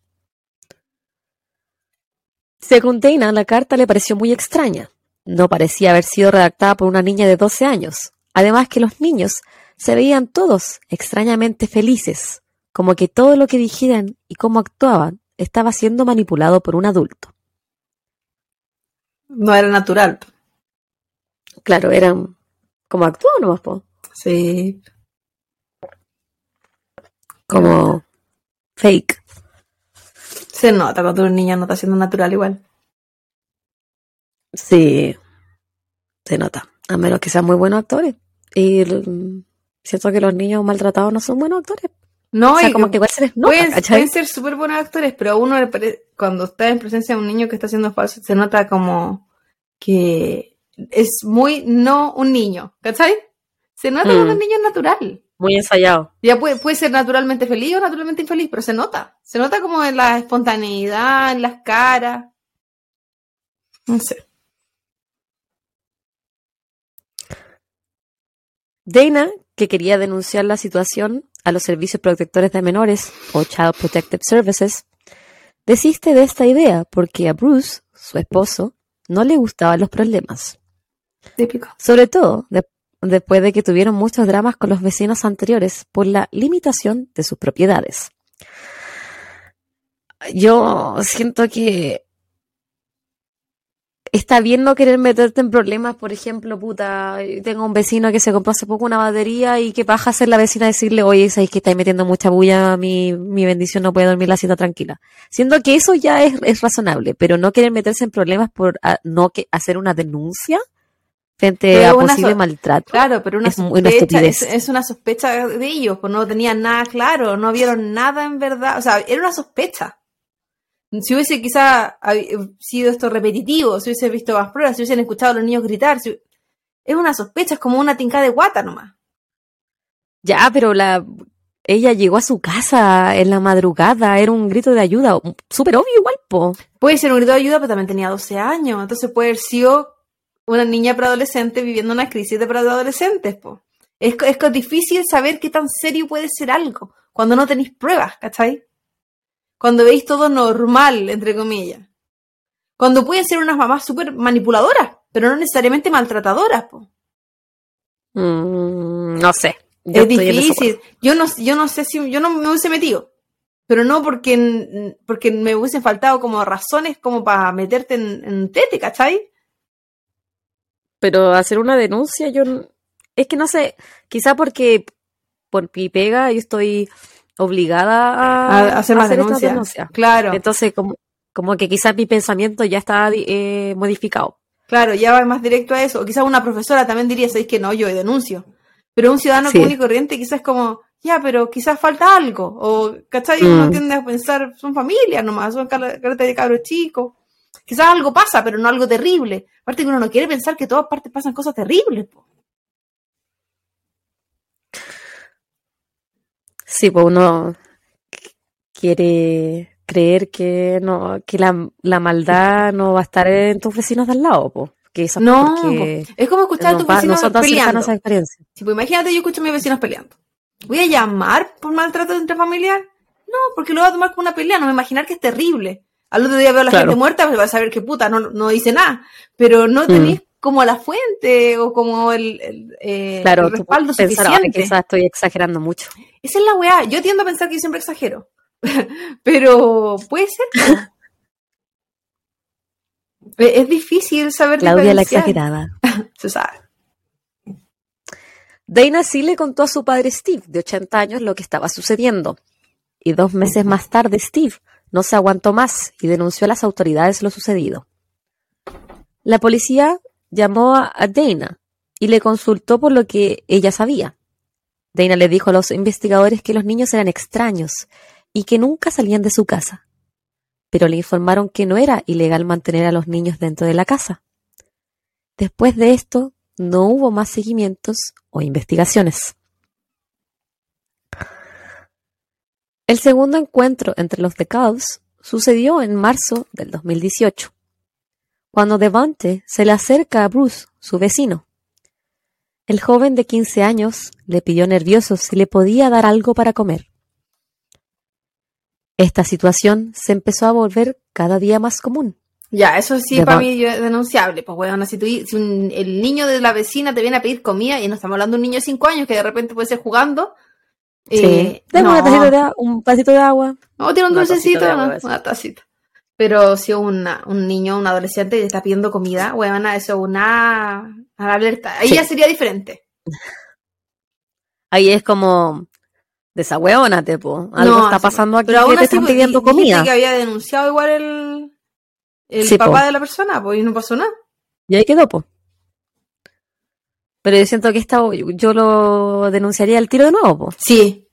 Según Dana, la carta le pareció muy extraña. No parecía haber sido redactada por una niña de 12 años. Además que los niños se veían todos extrañamente felices, como que todo lo que dijeran y cómo actuaban estaba siendo manipulado por un adulto. No era natural. Claro, eran como actuaban nomás, po. Sí. como fake. Se nota cuando un niño no está siendo natural igual. Sí, se nota, a menos que sean muy buenos actores. Y siento que los niños maltratados no son buenos actores. No, o sea, y como que igual se les nota, pueden, ser súper buenos actores, pero a uno cuando está en presencia de un niño que está haciendo falso, se nota como que es muy no un niño, ¿cachai? Se nota Mm. un niño es natural. Muy ensayado. Ya puede, puede ser naturalmente feliz o naturalmente infeliz, pero se nota. Se nota como en la espontaneidad, en las caras. No sé. Dana, que quería denunciar la situación a los servicios protectores de menores o Child Protective Services, desiste de esta idea porque a Bruce, su esposo, no le gustaban los problemas. Típico. Sobre todo, de- después de que tuvieron muchos dramas con los vecinos anteriores por la limitación de sus propiedades. Yo siento que está bien no querer meterte en problemas, por ejemplo, puta, tengo un vecino que se compró hace poco una batería y que baja a ser la vecina decirle, oye, sabéis que estáis metiendo mucha bulla, mi, mi bendición no puede dormir la cita tranquila. Siendo que eso ya es, es razonable, pero no querer meterse en problemas por a- no que, hacer una denuncia frente Pero a una posible maltrato. Claro, pero una Es una sospecha, estupidez. es, es una sospecha de ellos, pues no tenían nada claro, no vieron nada en verdad, o sea, era una sospecha. Si hubiese quizá hab- sido esto repetitivo, si hubiese visto más pruebas, si hubiesen escuchado a los niños gritar, si- es una sospecha, es como una tinca de guata nomás. Ya, pero la ella llegó a su casa en la madrugada, era un grito de ayuda, súper obvio igual, po. Puede ser un grito de ayuda, pero también tenía 12 años, entonces puede haber sido una niña preadolescente viviendo una crisis de preadolescentes, po. Es, es co- difícil saber qué tan serio puede ser algo cuando no tenéis pruebas, ¿cachai? Cuando veis todo normal, entre comillas. Cuando pueden ser unas mamás súper manipuladoras, pero no necesariamente maltratadoras, po. Mm, no sé. Yo es difícil. Yo no, yo no sé si yo no me hubiese metido. Pero no porque, porque me hubiesen faltado como razones como para meterte en, en tete, ¿cachai? Pero hacer una denuncia, yo es que no sé, quizá porque por mi pega yo estoy obligada a, A, hacer más denuncias. Claro, Entonces, como, como que quizás mi pensamiento ya está eh, modificado. claro, ya va más directo a eso. O quizás una profesora también diría, ¿sabéis que no? Yo denuncio. Pero un ciudadano Sí. común y corriente quizás como, ya, pero quizás falta algo. O, ¿cachai? Uno Mm. tiende a pensar, son familias nomás, son car- caretas de cabros chicos. Quizás algo pasa, pero no algo terrible. Aparte que uno no quiere pensar que todas partes pasan cosas terribles. po. Sí, pues uno quiere creer que no, que la, la maldad no va a estar en tus vecinos de al lado, pues. Que eso es No, porque es como escuchar a no, tus no vecinos tan peleando. esa experiencia. Sí, pues imagínate, yo escucho a mis vecinos peleando. ¿Voy a llamar por maltrato intrafamiliar? No, porque lo voy a tomar como una pelea, no me imaginar que es terrible. Al otro día veo a la Claro. gente muerta, pues vas a saber que puta, no, no dice nada. Pero no tenéis como la fuente o como el, el, eh, Claro, el tú respaldo puedes pensar, suficiente. quizás estoy exagerando mucho. Esa es la weá. Yo tiendo a pensar que yo siempre exagero. Pero puede ser. Es difícil saber Claudia la exagerada. Se sabe. Dana sí le contó a su padre Steve, de 80 años, lo que estaba sucediendo. Y dos meses más tarde, Steve no se aguantó más y denunció a las autoridades lo sucedido. La policía llamó a Dana y le consultó por lo que ella sabía. Dana le dijo a los investigadores que los niños eran extraños y que nunca salían de su casa. Pero le informaron que no era ilegal mantener a los niños dentro de la casa. Después de esto, no hubo más seguimientos o investigaciones. El segundo encuentro entre los DeKalbs sucedió en marzo del 2018, cuando Devante se le acerca a Bruce, su vecino. El joven de 15 años le pidió nervioso si le podía dar algo para comer. Esta situación se empezó a volver cada día más común. Ya, eso sí para mí es denunciable. Pues, bueno, si, tú, si un- el niño de la vecina te viene a pedir comida, y no estamos hablando de un niño de 5 años que de repente puede ser jugando. eh, Dame no, una tacita de a- un vasito de agua. no, tiene un dulcecito, una tacita. Pero si una- un niño, un adolescente y le está pidiendo comida, bueno, eso es una, una alerta. Ahí Sí. ya sería diferente. Ahí es como desahueónate, po. Algo No, está sí, pasando aquí Pero que aún te así, están pues, pidiendo comida. que había denunciado igual el, el Sí, papá po. de la persona, pues y no pasó nada. Y ahí quedó, po. Pero yo siento que esta yo lo denunciaría al tiro de nuevo, po. Sí,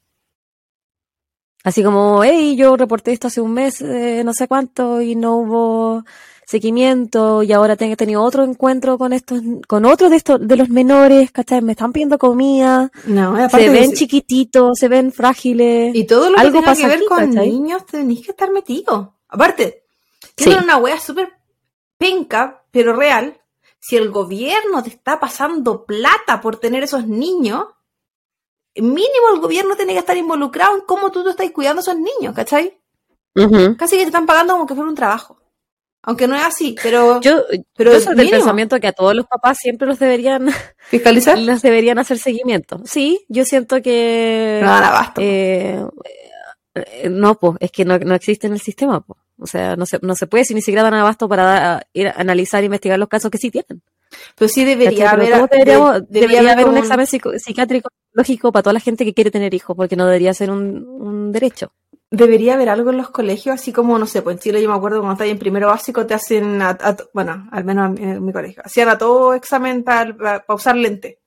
Así como, hey, yo reporté esto hace un mes, eh, no sé cuánto, y no hubo seguimiento, y ahora tengo tenido otro encuentro con estos, con otros de estos, de los menores, ¿cachai? Me están pidiendo comida, no, se ven de- chiquititos, se ven frágiles. Y todo lo que Algo tenga que ver aquí, con ¿cachai? niños tenéis que estar metido. Aparte, Sí. tiene una wea súper penca, pero real. Si el gobierno te está pasando plata por tener esos niños, mínimo el gobierno tiene que estar involucrado en cómo tú te estás cuidando a esos niños, ¿cachai? Casi que te están pagando como que fuera un trabajo. Aunque no es así, pero. Yo, pero yo soy del pensamiento que a todos los papás siempre los deberían, ¿Fiscalizar? los deberían hacer seguimiento. Sí, yo siento que. No dan abasto. eh, eh, no, pues, es que no, no existe en el sistema, po. O sea, no se, no se puede si ni siquiera dan abasto para dar- ir a analizar e investigar los casos que sí tienen. Pero sí debería haber. debería, un examen psico- psiquiátrico lógico para toda la gente que quiere tener hijos, porque no debería ser un, un derecho. Debería haber algo en los colegios, así como, no sé, pues en Chile yo me acuerdo cuando estás en primero básico te hacen, a- a bueno, al menos en, mi colegio, hacían a todo examen para usar lente.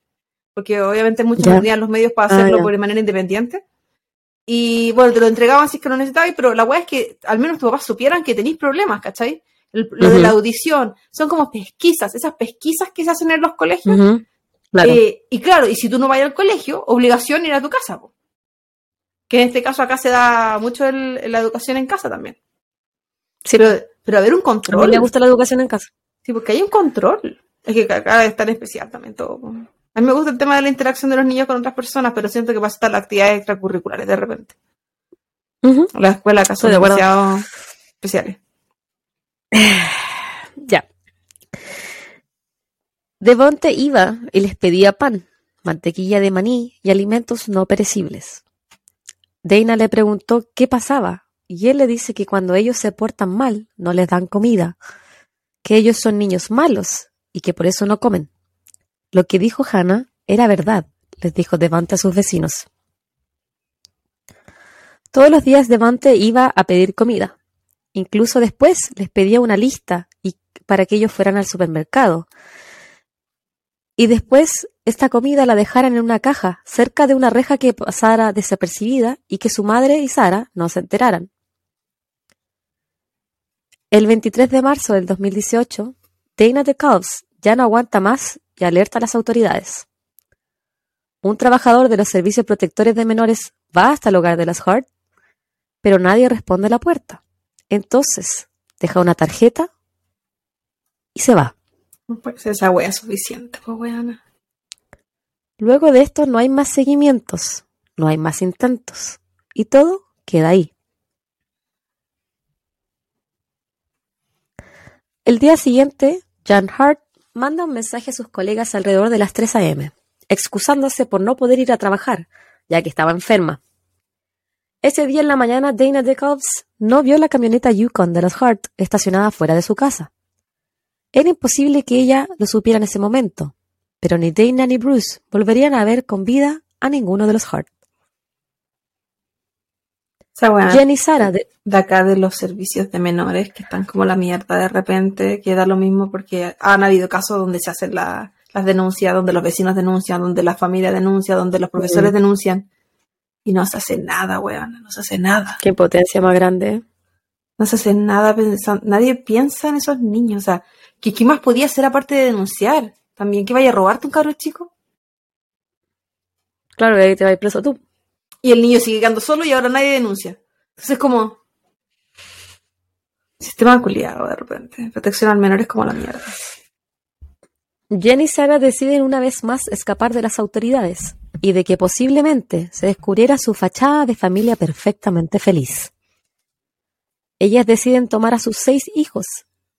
Porque obviamente muchos no tenían los medios para Ah, hacerlo ya. por de manera independiente. Y bueno, te lo entregaban si es que lo necesitabas, pero la weá es que al menos tus papás supieran que tenéis problemas, ¿cachai? El- lo de la audición, son como pesquisas, esas pesquisas que se hacen en los colegios. Claro. Eh, y claro, y si tú no vas al colegio, obligación ir a tu casa. po. Que en este caso acá se da mucho el- la educación en casa también. Sí, Pero, pero haber un a mí control. me gusta la educación en casa. Sí, porque hay un control. Es que acá es tan especial también todo. po. A mí me gusta el tema de la interacción de los niños con otras personas, pero siento que pasa estar las actividades extracurriculares de repente. Ujú. La escuela acá son Estoy de demasiado especiales. Ya. Devonte iba y les pedía pan, mantequilla de maní y alimentos no perecibles. Dana le preguntó qué pasaba y él le dice que cuando ellos se portan mal no les dan comida, que ellos son niños malos y que por eso no comen. Lo que dijo Hannah era verdad, les dijo Devante a sus vecinos. Todos los días Devante iba a pedir comida. Incluso después les pedía una lista y para que ellos fueran al supermercado. Y después esta comida la dejaran en una caja cerca de una reja que pasara desapercibida y que su madre y Sara no se enteraran. El 23 de marzo del 2018, Dana de Calves ya no aguanta más y alerta a las autoridades. Un trabajador de los servicios protectores de menores va hasta el hogar de las Hart, pero nadie responde a la puerta. Entonces, deja una tarjeta y se va. Ser esa wea suficiente, pues weana. Luego de esto no hay más seguimientos, no hay más intentos, y todo queda ahí. El día siguiente, Jan Hart manda un mensaje a sus colegas alrededor de las 3 a.m., excusándose por no poder ir a trabajar, ya que estaba enferma. Ese día en la mañana, Dana DeCalves no vio la camioneta Yukon de los Hart estacionada fuera de su casa. Era imposible que ella lo supiera en ese momento, pero ni Dana ni Bruce volverían a ver con vida a ninguno de los Hart. Esa wea Jenny Sara, de- de acá de los servicios de menores que están como la mierda de repente, que da lo mismo porque han habido casos donde se hacen la- las denuncias, donde los vecinos denuncian, donde la familia denuncia, donde los profesores denuncian y no se hace nada, weón, no se hace nada. qué potencia más grande. No se hace nada pensando, nadie piensa en esos niños, o sea, ¿qué, qué más podía hacer aparte de denunciar? También que vaya a robarte un carro chico Claro, ahí te vas preso tú. y el niño sigue quedando solo y ahora nadie denuncia. Entonces es como sistema culiado de repente. Protección al menor es como la mierda. Jenny y Sara deciden una vez más escapar de las autoridades y de que posiblemente se descubriera su fachada de familia perfectamente feliz. Ellas deciden tomar a sus seis hijos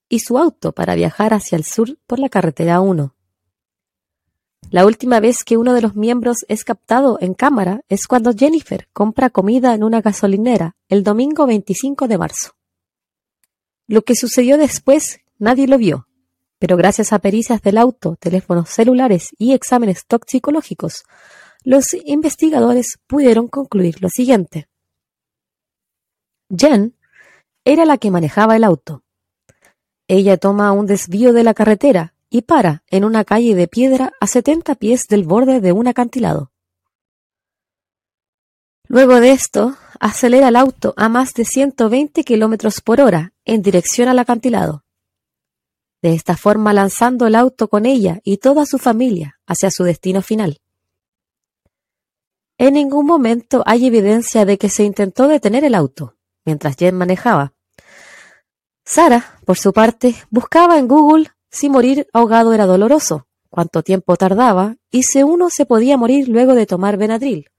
y su auto para viajar hacia el sur por la carretera 1. La última vez que uno de los miembros es captado en cámara es cuando Jennifer compra comida en una gasolinera el domingo 25 de marzo. Lo que sucedió después nadie lo vio, pero gracias a pericias del auto, teléfonos celulares y exámenes toxicológicos, los investigadores pudieron concluir lo siguiente. Jen era la que manejaba el auto. Ella toma un desvío de la carretera y para en una calle de piedra a 70 pies del borde de un acantilado. Luego de esto, acelera el auto a más de 120 kilómetros por hora en dirección al acantilado. De esta forma lanzando el auto con ella y toda su familia hacia su destino final. En ningún momento hay evidencia de que se intentó detener el auto mientras Jen manejaba. Sara, por su parte, buscaba en Google si morir ahogado era doloroso, cuánto tiempo tardaba y si uno se podía morir luego de tomar Benadryl,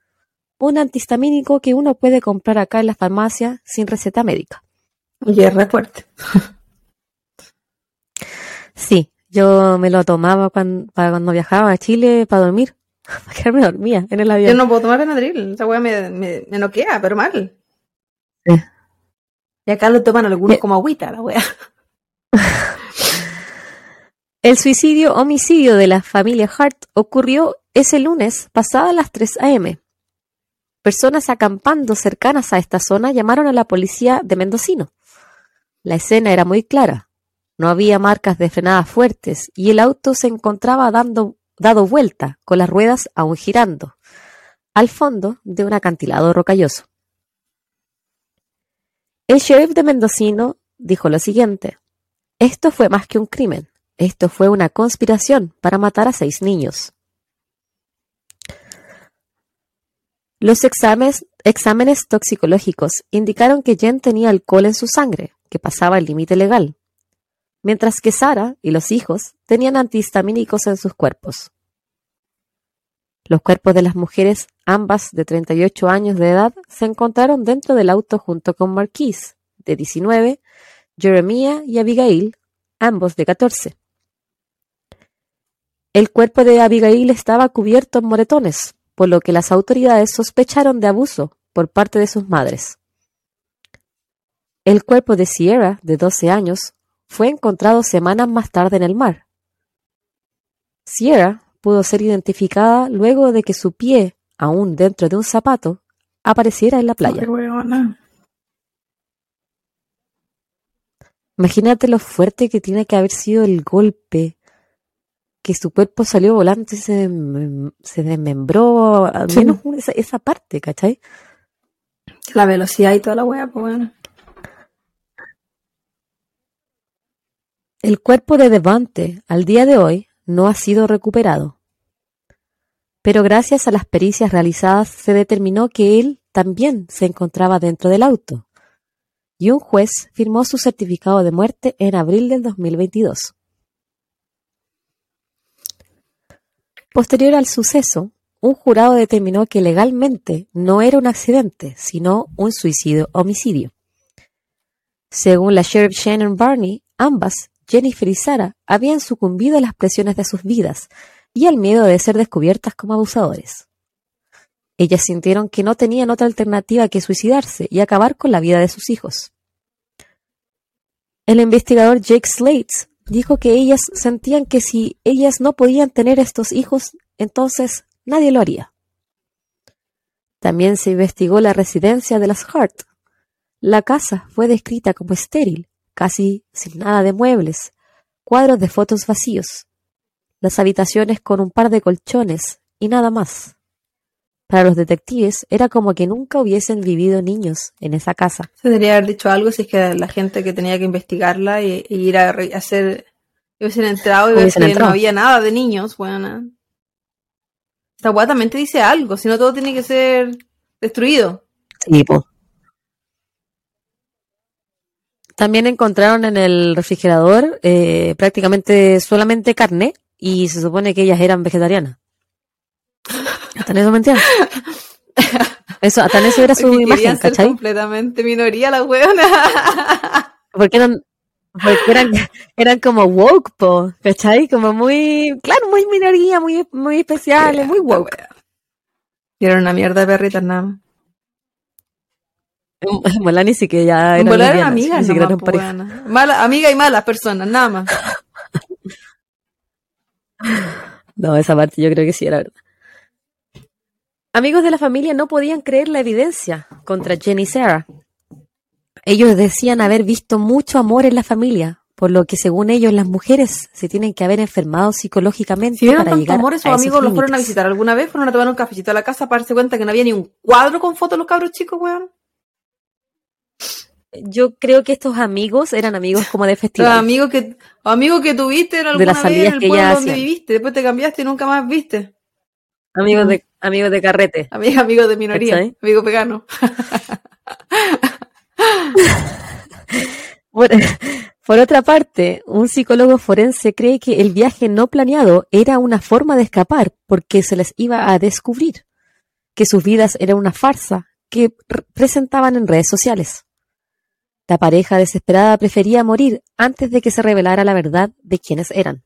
un antihistamínico que uno puede comprar acá en la farmacia sin receta médica. Y es fuerte. Sí, yo me lo tomaba cuando, para cuando viajaba a Chile para dormir. Para quedarme dormía en el avión. Yo no puedo tomar Benadryl. Esa weá me, me, me noquea, pero mal. Y acá lo toman algunos Eh. como agüita, la weá. El suicidio homicidio de la familia Hart ocurrió ese lunes pasadas las 3 a.m. Personas acampando cercanas a esta zona llamaron a la policía de Mendocino. La escena era muy clara. No había marcas de frenada fuertes y el auto se encontraba dando, dado vuelta, con las ruedas aún girando, al fondo de un acantilado rocalloso. El sheriff de Mendocino dijo lo siguiente. Esto fue más que un crimen. Esto fue una conspiración para matar a seis niños. Los exámenes, exámenes toxicológicos indicaron que Jen tenía alcohol en su sangre, que pasaba el límite legal, mientras que Sara y los hijos tenían antihistamínicos en sus cuerpos. Los cuerpos de las mujeres, ambas de 38 años de edad, se encontraron dentro del auto junto con Marquise, de 19, Jeremiah y Abigail, ambos de 14. El cuerpo de Abigail estaba cubierto en moretones, por lo que las autoridades sospecharon de abuso por parte de sus madres. El cuerpo de Sierra, de 12 años, fue encontrado semanas más tarde en el mar. Sierra pudo ser identificada luego de que su pie, aún dentro de un zapato, apareciera en la playa. Imagínate lo fuerte que tiene que haber sido el golpe. Que su cuerpo salió volando y se, desmem- se desmembró, al Sí. menos esa, esa parte, ¿cachai? La velocidad y toda la weá, pues bueno. El cuerpo de Devante, al día de hoy, no ha sido recuperado. Pero gracias a las pericias realizadas se determinó que él también se encontraba dentro del auto. Y un juez firmó su certificado de muerte en abril del 2022. Posterior al suceso, un jurado determinó que legalmente no era un accidente, sino un suicidio-homicidio. Según la sheriff Shannon Barney, ambas, Jennifer y Sarah, habían sucumbido a las presiones de sus vidas y al miedo de ser descubiertas como abusadores. Ellas sintieron que no tenían otra alternativa que suicidarse y acabar con la vida de sus hijos. El investigador Jake Slates dijo que ellas sentían que si ellas no podían tener estos hijos, entonces nadie lo haría. También se investigó la residencia de las Hart. La casa fue descrita como estéril, casi sin nada de muebles, cuadros de fotos vacíos, las habitaciones con un par de colchones y nada más. Para los detectives era como que nunca hubiesen vivido niños en esa casa. Se debería haber dicho algo si es que la gente que tenía que investigarla y, y ir a hacer. Hubiesen entrado y ver Hubiesen que entrado. no había nada de niños, weona. Esta weá también te dice algo, si no todo tiene que ser destruido. Sí, po. También encontraron en el refrigerador eh, prácticamente solamente carne y se supone que ellas eran vegetarianas. Hasta en eso mentían. Eso, hasta en eso era su Porque imagen, ser ¿cachai? completamente minoría las weonas. Porque eran, porque eran, eran como woke, po, ¿cachai? Como muy, claro, muy minoría, muy, muy especiales, muy woke. Y era una mierda de perritas nada. En volar ni siquiera eran volar eran amigas, ni siquiera nomás, eran weona. Mala, amiga y malas personas, nada más. No, esa parte yo creo que sí era verdad. Amigos de la familia no podían creer la evidencia contra Jenny y Sarah. Ellos decían haber visto mucho amor en la familia, por lo que según ellos las mujeres se tienen que haber enfermado psicológicamente Si para tanto llegar amor, a esos esos amigos los fueron a visitar alguna vez, fueron a tomar un cafecito a la casa para darse cuenta que no había ni un cuadro con fotos de los cabros chicos, weón. Yo creo que estos amigos eran amigos como de Los festival. amigos que, amigos que tuviste en alguna las vez en el que pueblo donde viviste, después te cambiaste y nunca más viste. Amigos de, amigos de carrete. Amigos, amigos de minoría, ¿Cachai? amigos veganos. Por, por otra parte, un psicólogo forense cree que el viaje no planeado era una forma de escapar porque se les iba a descubrir que sus vidas eran una farsa que presentaban en redes sociales. La pareja desesperada prefería morir antes de que se revelara la verdad de quiénes eran.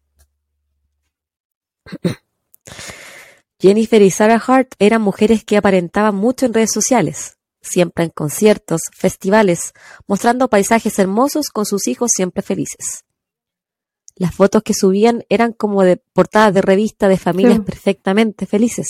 Jennifer y Sarah Hart eran mujeres que aparentaban mucho en redes sociales, siempre en conciertos, festivales, mostrando paisajes hermosos con sus hijos siempre felices. Las fotos que subían eran como de portadas de revista de familias Sí. perfectamente felices.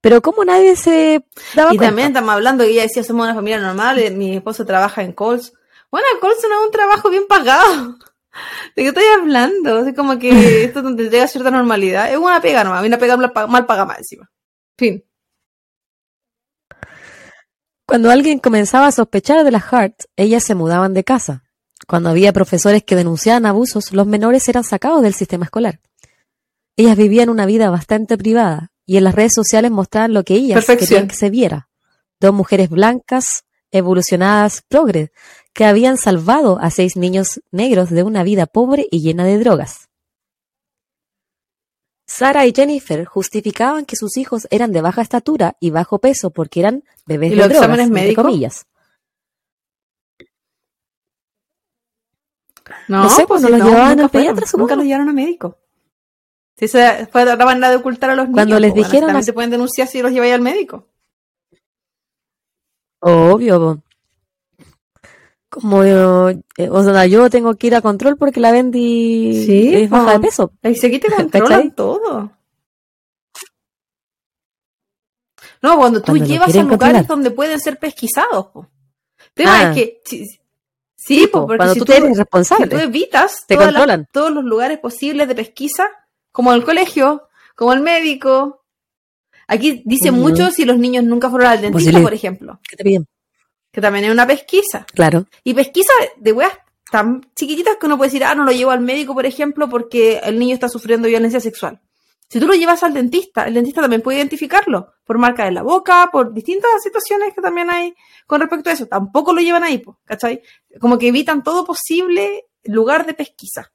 Pero como nadie se daba Y cuenta. también estamos hablando que ella decía, somos una familia normal, eh, mi esposo trabaja en Coles. Bueno, Coles no es un trabajo bien pagado. ¿De qué estoy hablando? Es como que esto te entrega cierta normalidad. Es una pega nomás, una pega mal, mal pagada encima. Fin. Cuando alguien comenzaba a sospechar de las Hart, ellas se mudaban de casa. Cuando había profesores que denunciaban abusos, los menores eran sacados del sistema escolar. Ellas vivían una vida bastante privada y en las redes sociales mostraban lo que ellas Perfección. querían que se viera. Dos mujeres blancas, evolucionadas, progres, que habían salvado a seis niños negros de una vida pobre y llena de drogas. Sarah y Jennifer justificaban que sus hijos eran de baja estatura y bajo peso porque eran bebés ¿Y de los drogas, exámenes médicos? comillas. No, No sé, pues, no los no, llevaban al pediatra, supongo. Nunca los llevaron a médico. Si esa fue manera de ocultar a los niños. Cuando les pues, bueno, dijeron a- te pueden denunciar si los lleváis al médico. Obvio. po. Como yo, eh, o sea, yo tengo que ir a control porque la Bendy Sí, es baja de peso. Ahí se quita controlan todo. No, cuando tú Cuando llevas a lugares controlar. donde pueden ser pesquisados. po. El tema Ah. es que. Sí, sí, po, po, porque cuando si tú, tú, eres si responsable. tú evitas te controlan. todos los lugares posibles de pesquisa, como el colegio, como el médico. Aquí dice Ujú. mucho si los niños nunca fueron al dentista, Posible. por ejemplo, que también es una pesquisa. Claro. Y pesquisa de weas tan chiquititas que uno puede decir, ah, no lo llevo al médico, por ejemplo, porque el niño está sufriendo violencia sexual. Si tú lo llevas al dentista, el dentista también puede identificarlo por marca de la boca, por distintas situaciones que también hay con respecto a eso. Tampoco lo llevan ahí, ¿cachai? Como que evitan todo posible lugar de pesquisa.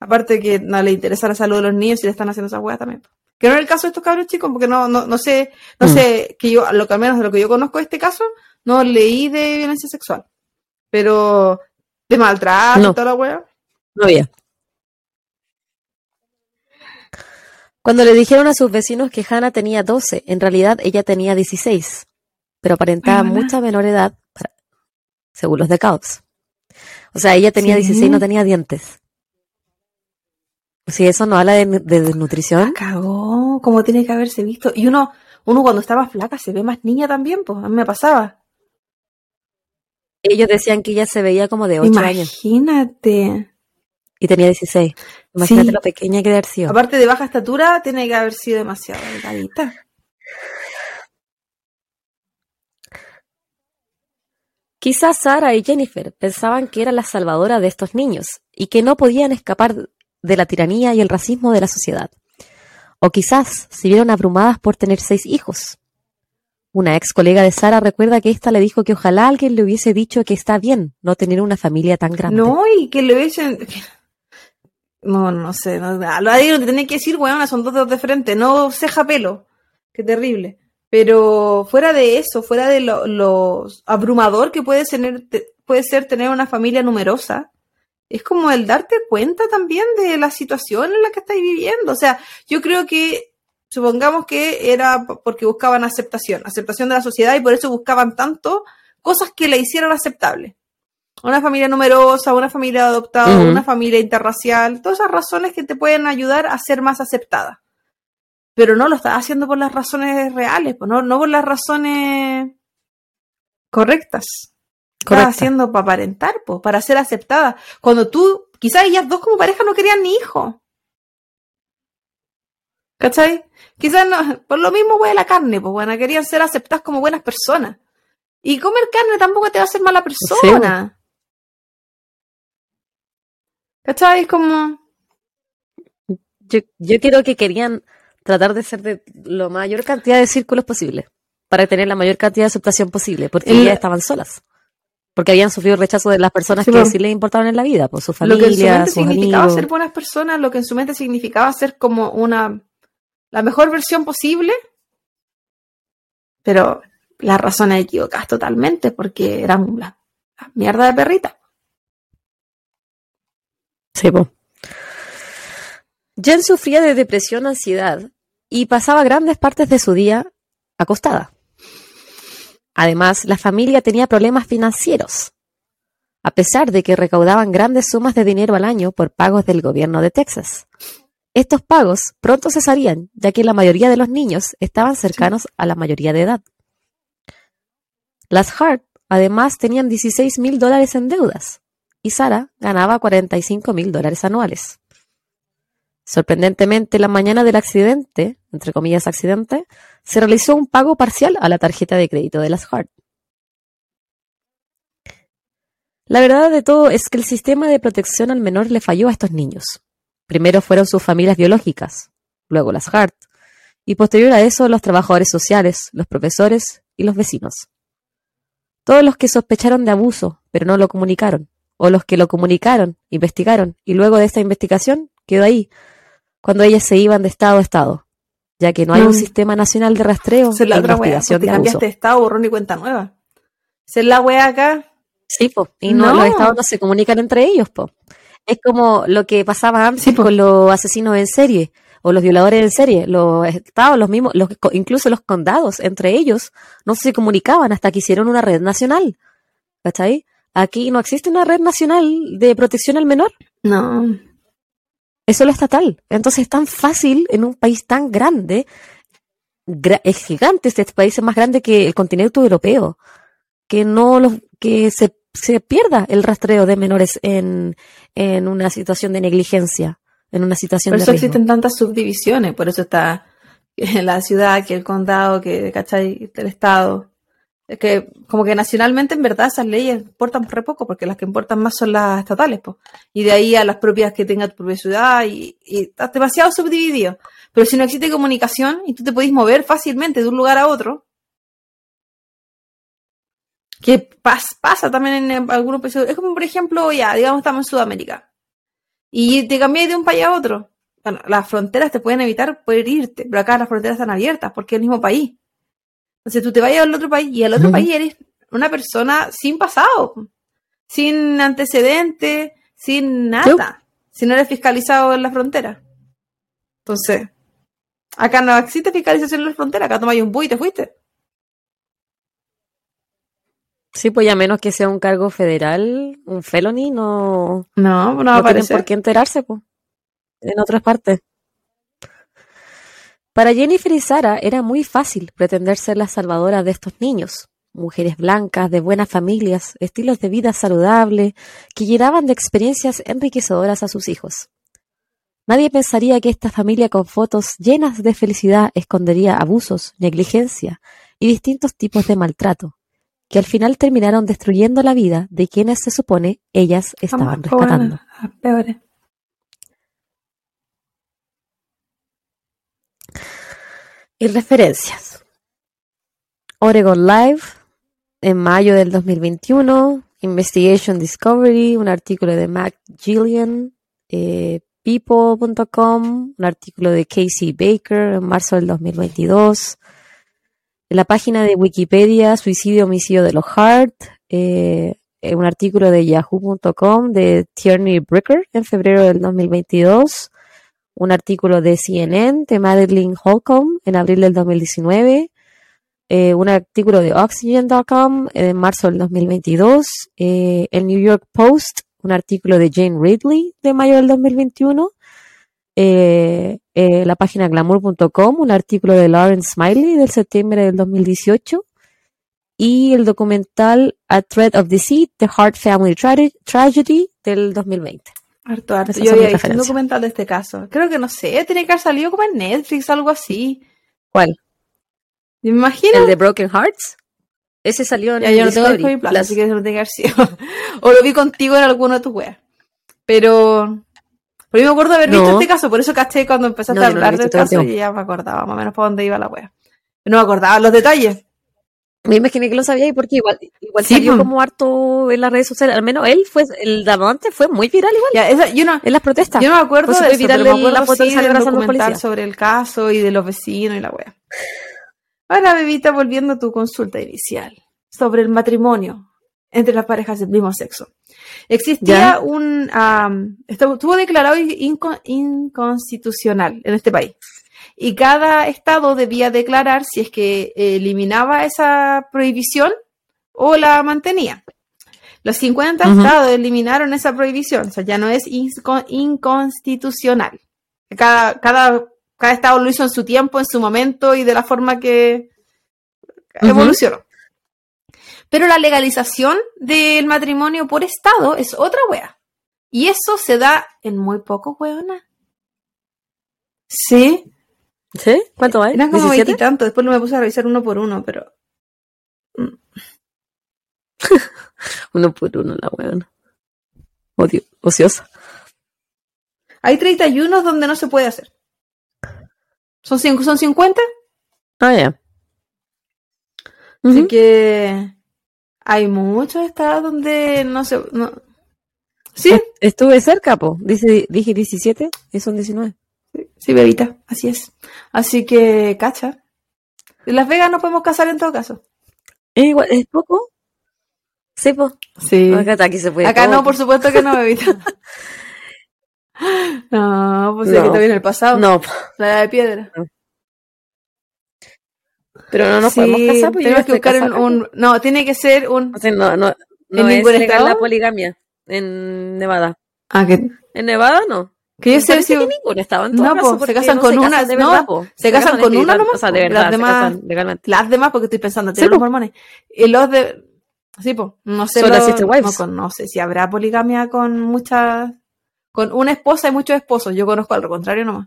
Aparte que no le interesa la salud de los niños si le están haciendo esas weas también. Que no es el caso de estos cabros chicos, porque no, no, no sé, no Mm. sé, que yo, lo que al menos de lo que yo conozco de este caso, no leí de violencia sexual. Pero de maltrato No. y toda la wea. No había. Cuando le dijeron a sus vecinos que Hannah tenía 12, en realidad ella tenía 16, pero aparentaba mucha menor edad, para- según los de Cops. O sea, ella tenía Sí. 16 y no tenía dientes. Si eso no habla de, de desnutrición, Cagó, como tiene que haberse visto. Y uno, uno cuando estaba flaca se ve más niña también, pues a mí me pasaba. ellos decían que ella se veía como de 8 años Imagínate. y tenía 16. Imagínate Sí. lo pequeña que debe haber sido. Aparte de baja estatura, tiene que haber sido demasiado delgadita. Quizás Sarah y Jennifer pensaban que era la salvadora de estos niños y que no podían escapar de la tiranía y el racismo de la sociedad. O quizás se vieron abrumadas por tener seis hijos. Una ex colega de Sarah recuerda que ésta le dijo que ojalá alguien le hubiese dicho que está bien no tener una familia tan grande. No, y que le hubiesen. No, no sé. No, a lo te tenía que decir, weón, son dos dedos de frente, no ceja pelo. Qué terrible. Pero fuera de eso, fuera de lo, abrumador que puede, tener, te- puede ser tener una familia numerosa, es como el darte cuenta también de la situación en la que estáis viviendo. O sea, yo creo que, supongamos que era porque buscaban aceptación, aceptación de la sociedad y por eso buscaban tanto cosas que la hicieran aceptable. Una familia numerosa, una familia adoptada, una familia interracial, todas esas razones que te pueden ayudar a ser más aceptada. Pero no lo estás haciendo por las razones reales, no, no por las razones correctas. Correcta. haciendo para aparentar, pues, para ser aceptada. Cuando tú, quizás ellas dos como pareja no querían ni hijo. ¿Cachai? Quizás no, por lo mismo, güey, la carne, pues, bueno, querían ser aceptadas como buenas personas. Y comer carne tampoco te va a hacer mala persona. ¿Cachai? Es como, Yo, yo creo que querían tratar de ser de la mayor cantidad de círculos posible para tener la mayor cantidad de aceptación posible, porque El- ellas estaban solas. Porque habían sufrido el rechazo de las personas Sí, que sí les importaban en la vida, por su lo que en su familia, mente significaba amigos. ser buenas personas, lo que en su mente significaba ser como una, la mejor versión posible. Pero las razones equivocadas totalmente, porque eran la, la mierda de perrita. Sí. Jen sufría de depresión, ansiedad y pasaba grandes partes de su día acostada. Además, la familia tenía problemas financieros, a pesar de que recaudaban grandes sumas de dinero al año por pagos del gobierno de Texas. Estos pagos pronto cesarían, ya que la mayoría de los niños estaban cercanos a la mayoría de edad. Las Hart, además, tenían 16 mil dólares en deudas y Sara ganaba 45 mil dólares anuales. Sorprendentemente, la mañana del accidente, entre comillas accidente, se realizó un pago parcial a la tarjeta de crédito de las Hart. La verdad de todo es que el sistema de protección al menor le falló a estos niños. Primero fueron sus familias biológicas, luego las Hart, y posterior a eso los trabajadores sociales, los profesores y los vecinos. Todos los que sospecharon de abuso, pero no lo comunicaron, o los que lo comunicaron, investigaron, y luego de esta investigación quedó ahí, cuando ellas se iban de estado a estado, ya que no hay un Mm. sistema nacional de rastreo e la otra investigación de cambiaste de estado, borrón y cuenta nueva. Es la wea acá. Sí, po. Y no, No. los estados no se comunican entre ellos, po. Es como lo que pasaba antes Sí, con los asesinos en serie o los violadores en serie. Los estados, los mismos, los, incluso los condados entre ellos no se comunicaban hasta que hicieron una red nacional. ¿Cachai? Aquí no existe una red nacional de protección al menor. No. Es solo estatal. Entonces es tan fácil en un país tan grande. gra- es gigante, este país es más grande que el continente europeo. Que no los, que se, se pierda el rastreo de menores en, en una situación de negligencia, en una situación Por de eso riesgo. existen tantas subdivisiones, por eso está la ciudad, que el condado, que, ¿cachai? El estado. Que como que nacionalmente en verdad esas leyes importan re poco, porque las que importan más son las estatales, po. Y de ahí a las propias que tenga tu propia ciudad, y, y estás demasiado subdividido. Pero si no existe comunicación y tú te podés mover fácilmente de un lugar a otro, que pas- pasa también en algunos países, es como por ejemplo, ya, digamos estamos en Sudamérica, y te cambias de un país a otro. Bueno, las fronteras te pueden evitar poder irte, pero acá las fronteras están abiertas porque es el mismo país. Entonces tú te vayas al otro país y al otro país eres una persona sin pasado, sin antecedentes, sin nada, si no eres fiscalizado en la frontera. Entonces, acá no existe fiscalización en la frontera, acá tomáis un bus y te fuiste. Sí, pues ya menos que sea un cargo federal, un felony, no, No, no va a no tienen por qué enterarse, pues, en otras partes. Para Jennifer y Sara era muy fácil pretender ser las salvadoras de estos niños, mujeres blancas, de buenas familias, estilos de vida saludables, que llenaban de experiencias enriquecedoras a sus hijos. Nadie pensaría que esta familia con fotos llenas de felicidad escondería abusos, negligencia y distintos tipos de maltrato, que al final terminaron destruyendo la vida de quienes se supone ellas estaban rescatando. peores. Y referencias. Oregon Live, en mayo del 2021. Investigation Discovery, un artículo de Mac Gillian. eh, People.com, un artículo de Casey Baker en marzo del 2022. En la página de Wikipedia, Suicidio, Homicidio de los Hart. eh, un artículo de Yahoo.com de Tierney Bricker en febrero del 2022 un artículo de CNN de Madeline Holcomb en abril del 2019, eh, un artículo de Oxygen.com en marzo del 2022, eh, el New York Post, un artículo de Jane Ridley de mayo del 2021, eh, eh, la página glamour.com, un artículo de Lauren Smiley del septiembre del 2018, y el documental A Thread of Deceit, The Hart Family Trage- Tragedy del 2020. Harto, harto. Esas Yo había visto un documental de este caso. Creo que no sé, tiene que haber salido como en Netflix, algo así. ¿Cuál? Me imagino. ¿El de Broken Hearts? Ese salió en Ya, yo no tengo Discovery Plus, Plus. así que no sido. o lo vi contigo en alguno de tus weas. Pero. Por mí me acuerdo haber visto No. este caso, por eso caché cuando empezaste No, a yo hablar del visto el caso y ya me acordaba más o menos para dónde iba la wea. No me acordaba los detalles. Me imaginé que lo sabía y porque igual, igual Sí, salió como harto en las redes sociales. Al menos él fue, el Damante fue muy viral igual Ya, esa, yo no, en las protestas. yo no me acuerdo Pues de eso, viral pero me el- la acuerdo foto sí del documental sobre el caso y de los vecinos y la wea. Ahora, bebita, volviendo a tu consulta inicial sobre el matrimonio entre las parejas del mismo sexo. Existía Ya. un... estuvo, estuvo declarado inco- inconstitucional en este país. Y cada estado debía declarar si es que eliminaba esa prohibición o la mantenía. Los 50 Ujú. estados eliminaron esa prohibición, o sea, ya no es inconstitucional. Cada, cada, cada estado lo hizo en su tiempo, en su momento y de la forma que evolucionó. Pero la legalización del matrimonio por estado es otra wea. Y eso se da en muy poco, weona. Sí, ¿Sí? ¿Cuánto hay? eran como ¿17? veintitantos. Después me puse a revisar uno por uno, pero Uno por uno, la weona. Odio, ociosa. hay 31 donde no se puede hacer. ¿Son, son 50? Ah, ya. Así Ujú. que hay muchos estados donde no se... No. Sí, Estuve cerca, po. Dice, dije 17 y son 19. Sí, bebita, así es. Así que, cacha. En Las Vegas no podemos casar en todo caso. ¿Es igual? ¿Es poco? Sí, po. Sí. Acá, aquí se puede Acá todo, no, po. por supuesto que no, bebita. No, pues es No. que está bien el pasado. No. La edad de piedra. pero no nos Sí, podemos casar, pues tenemos que buscar un, un- No, tiene que ser un... O sea, no, no, no ¿En es ningún legal estado? la poligamia en Nevada. Ah, En Nevada no. Que yo sé si... que en todo No, po, se casan no con una- de no, verdad, po. se casan con una nomás, O sea, de verdad, las demás-. Las demás, porque estoy pensando en tener los po. mormones. Y los de... Sí, pues, no sé, wives. no, no sé si habrá poligamia con muchas... Con una esposa y muchos esposos. Yo conozco al contrario nomás.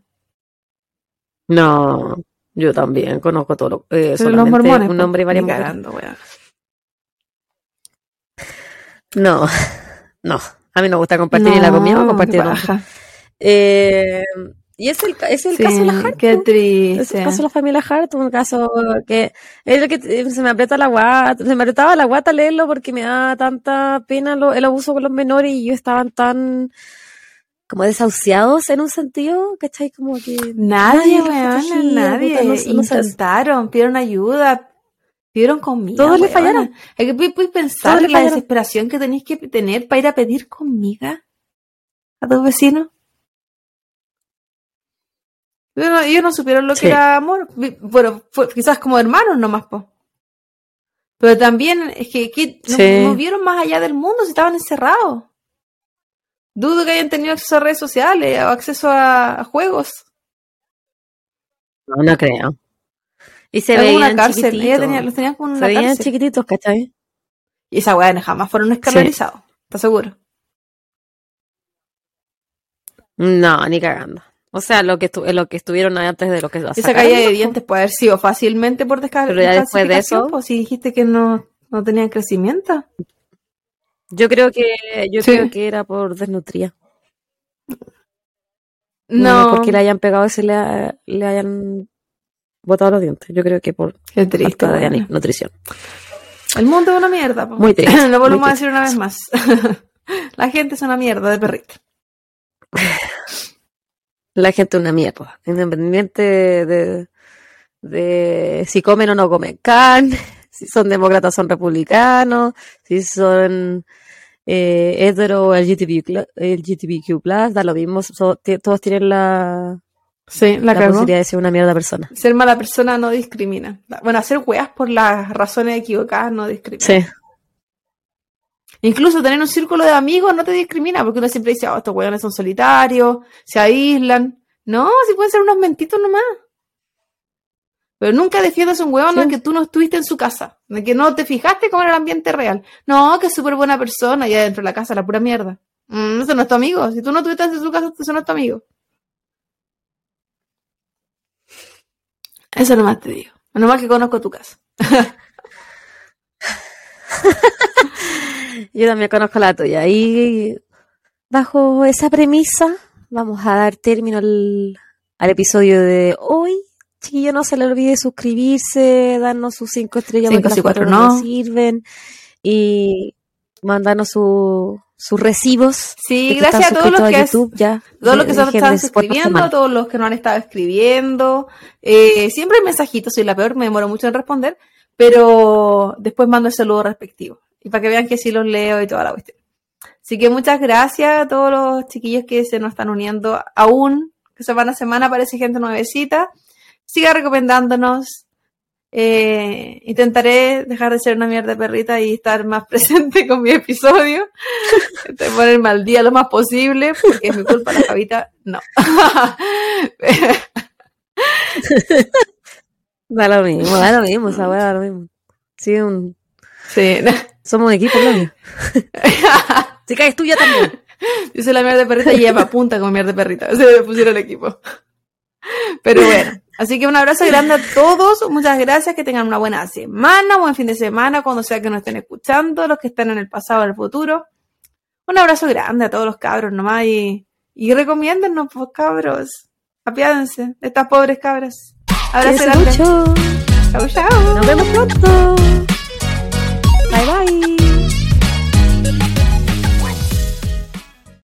No, yo también conozco todo lo, eh, Pero los solamente mormones. un hombre y varias mujeres. No, no. A mí no me gusta compartir ni la comida o No, compartir paja. Eh, y es el, es el Sí, caso de la Hart. Qué triste. Es el caso de la familia Hart, un caso que es el que eh, se me aprieta la guata, se me apretaba la guata leerlo porque me da tanta pena lo- el abuso con los menores y ellos estaban tan como desahuciados en un sentido, ¿cachai? Como que Nadie, protegía, nadie. puta, no sé- no sé. Intentaron, pidieron ayuda, pidieron comida. Todos le fallaron. Hay que pensar en la desesperación que tenéis que tener para ir a pedir comida a tus vecinos. Ellos no supieron lo Sí. que era amor. Bueno, fue, quizás como hermanos nomás, po. Pero también es que, que no, Sí. no vieron más allá del mundo si estaban encerrados. Dudo que hayan tenido acceso a redes sociales o acceso a, a juegos. no, no creo. Y se veían una cárcel. Ella chiquititos. tenía, los tenían como en se una veían cárcel. chiquititos, ¿cachai? Y esa weá jamás fueron escandalizados. ¿Estás seguro? No, ni cagando. O sea, lo que estu- lo que estuvieron antes de lo que la Esa caída de dientes puede haber sido fácilmente por desca- Pero ya después de eso- Pues si dijiste que no, no tenían crecimiento. Yo creo que yo Sí. creo que era por desnutría. No. No porque le hayan pegado y se le, ha- le hayan botado los dientes. Yo creo que por Qué triste. falta de nutrición. El mundo es una mierda. po. Muy triste, Lo volvemos a decir una vez más. La gente es una mierda de perrito. La gente es una mierda. Independiente de, de si comen o no comen carne, si son demócratas o son republicanos, si son eh, hetero o LGTBQ, LGTBQ+, da lo mismo. so- todos tienen la, Sí, la, posibilidad de ser una mierda persona. Ser mala persona no discrimina. Bueno, hacer weas por las razones equivocadas no discrimina. Sí. Incluso tener un círculo de amigos no te discrimina, porque uno siempre dice, oh, estos weones son solitarios, se aíslan. No, si pueden ser unos mentitos nomás. Pero nunca defiendas a un Sí. en que tú no estuviste en su casa, de que no te fijaste cómo era el ambiente real. No, que es súper buena persona y adentro de la casa, la pura mierda. Mm, eso no es tu amigo. Si tú no estuviste en su casa, eso no es tu amigo. Eso nomás te digo. Nomás que conozco tu casa. Yo también conozco la tuya. Y bajo esa premisa, vamos a dar término al, al episodio de hoy. Chiquillo, no se le olvide suscribirse, darnos sus cinco estrellas Cinco porque las cuatro cuatro no sirven y mandarnos su, sus recibos. Sí, gracias a todos los que, YouTube, ya, todos los que se están escribiendo, todos los que no han estado escribiendo. Eh, siempre hay mensajitos, soy la peor, me demoro mucho en responder, pero después mando el saludo respectivo. Y para que vean que sí los leo y toda la cuestión. Así que muchas gracias a todos los chiquillos que se nos están uniendo aún, que semana a semana aparece gente nuevecita. Siga recomendándonos. Eh, intentaré dejar de ser una mierda perrita y estar más presente con mi episodio. ponerme al día lo más posible, porque es mi culpa la Javita, no. da lo mismo, da lo mismo, esa da lo mismo. Sí, un... Sí. Somos equipo, Claudia. Si caes tú ya también. Dice la mierda perrita y ella me apunta como mierda perrita. Se pusieron el equipo. Pero bueno, así que un abrazo grande a todos. Muchas gracias. Que tengan una buena semana, buen fin de semana, cuando sea que nos estén escuchando, los que están en el pasado o en el futuro. Un abrazo grande a todos los cabros nomás y, y recomiéndennos, pues, cabros. Apiádense de estas pobres cabras. Abrazo grande. Chau, chau. Nos vemos pronto. 拜拜。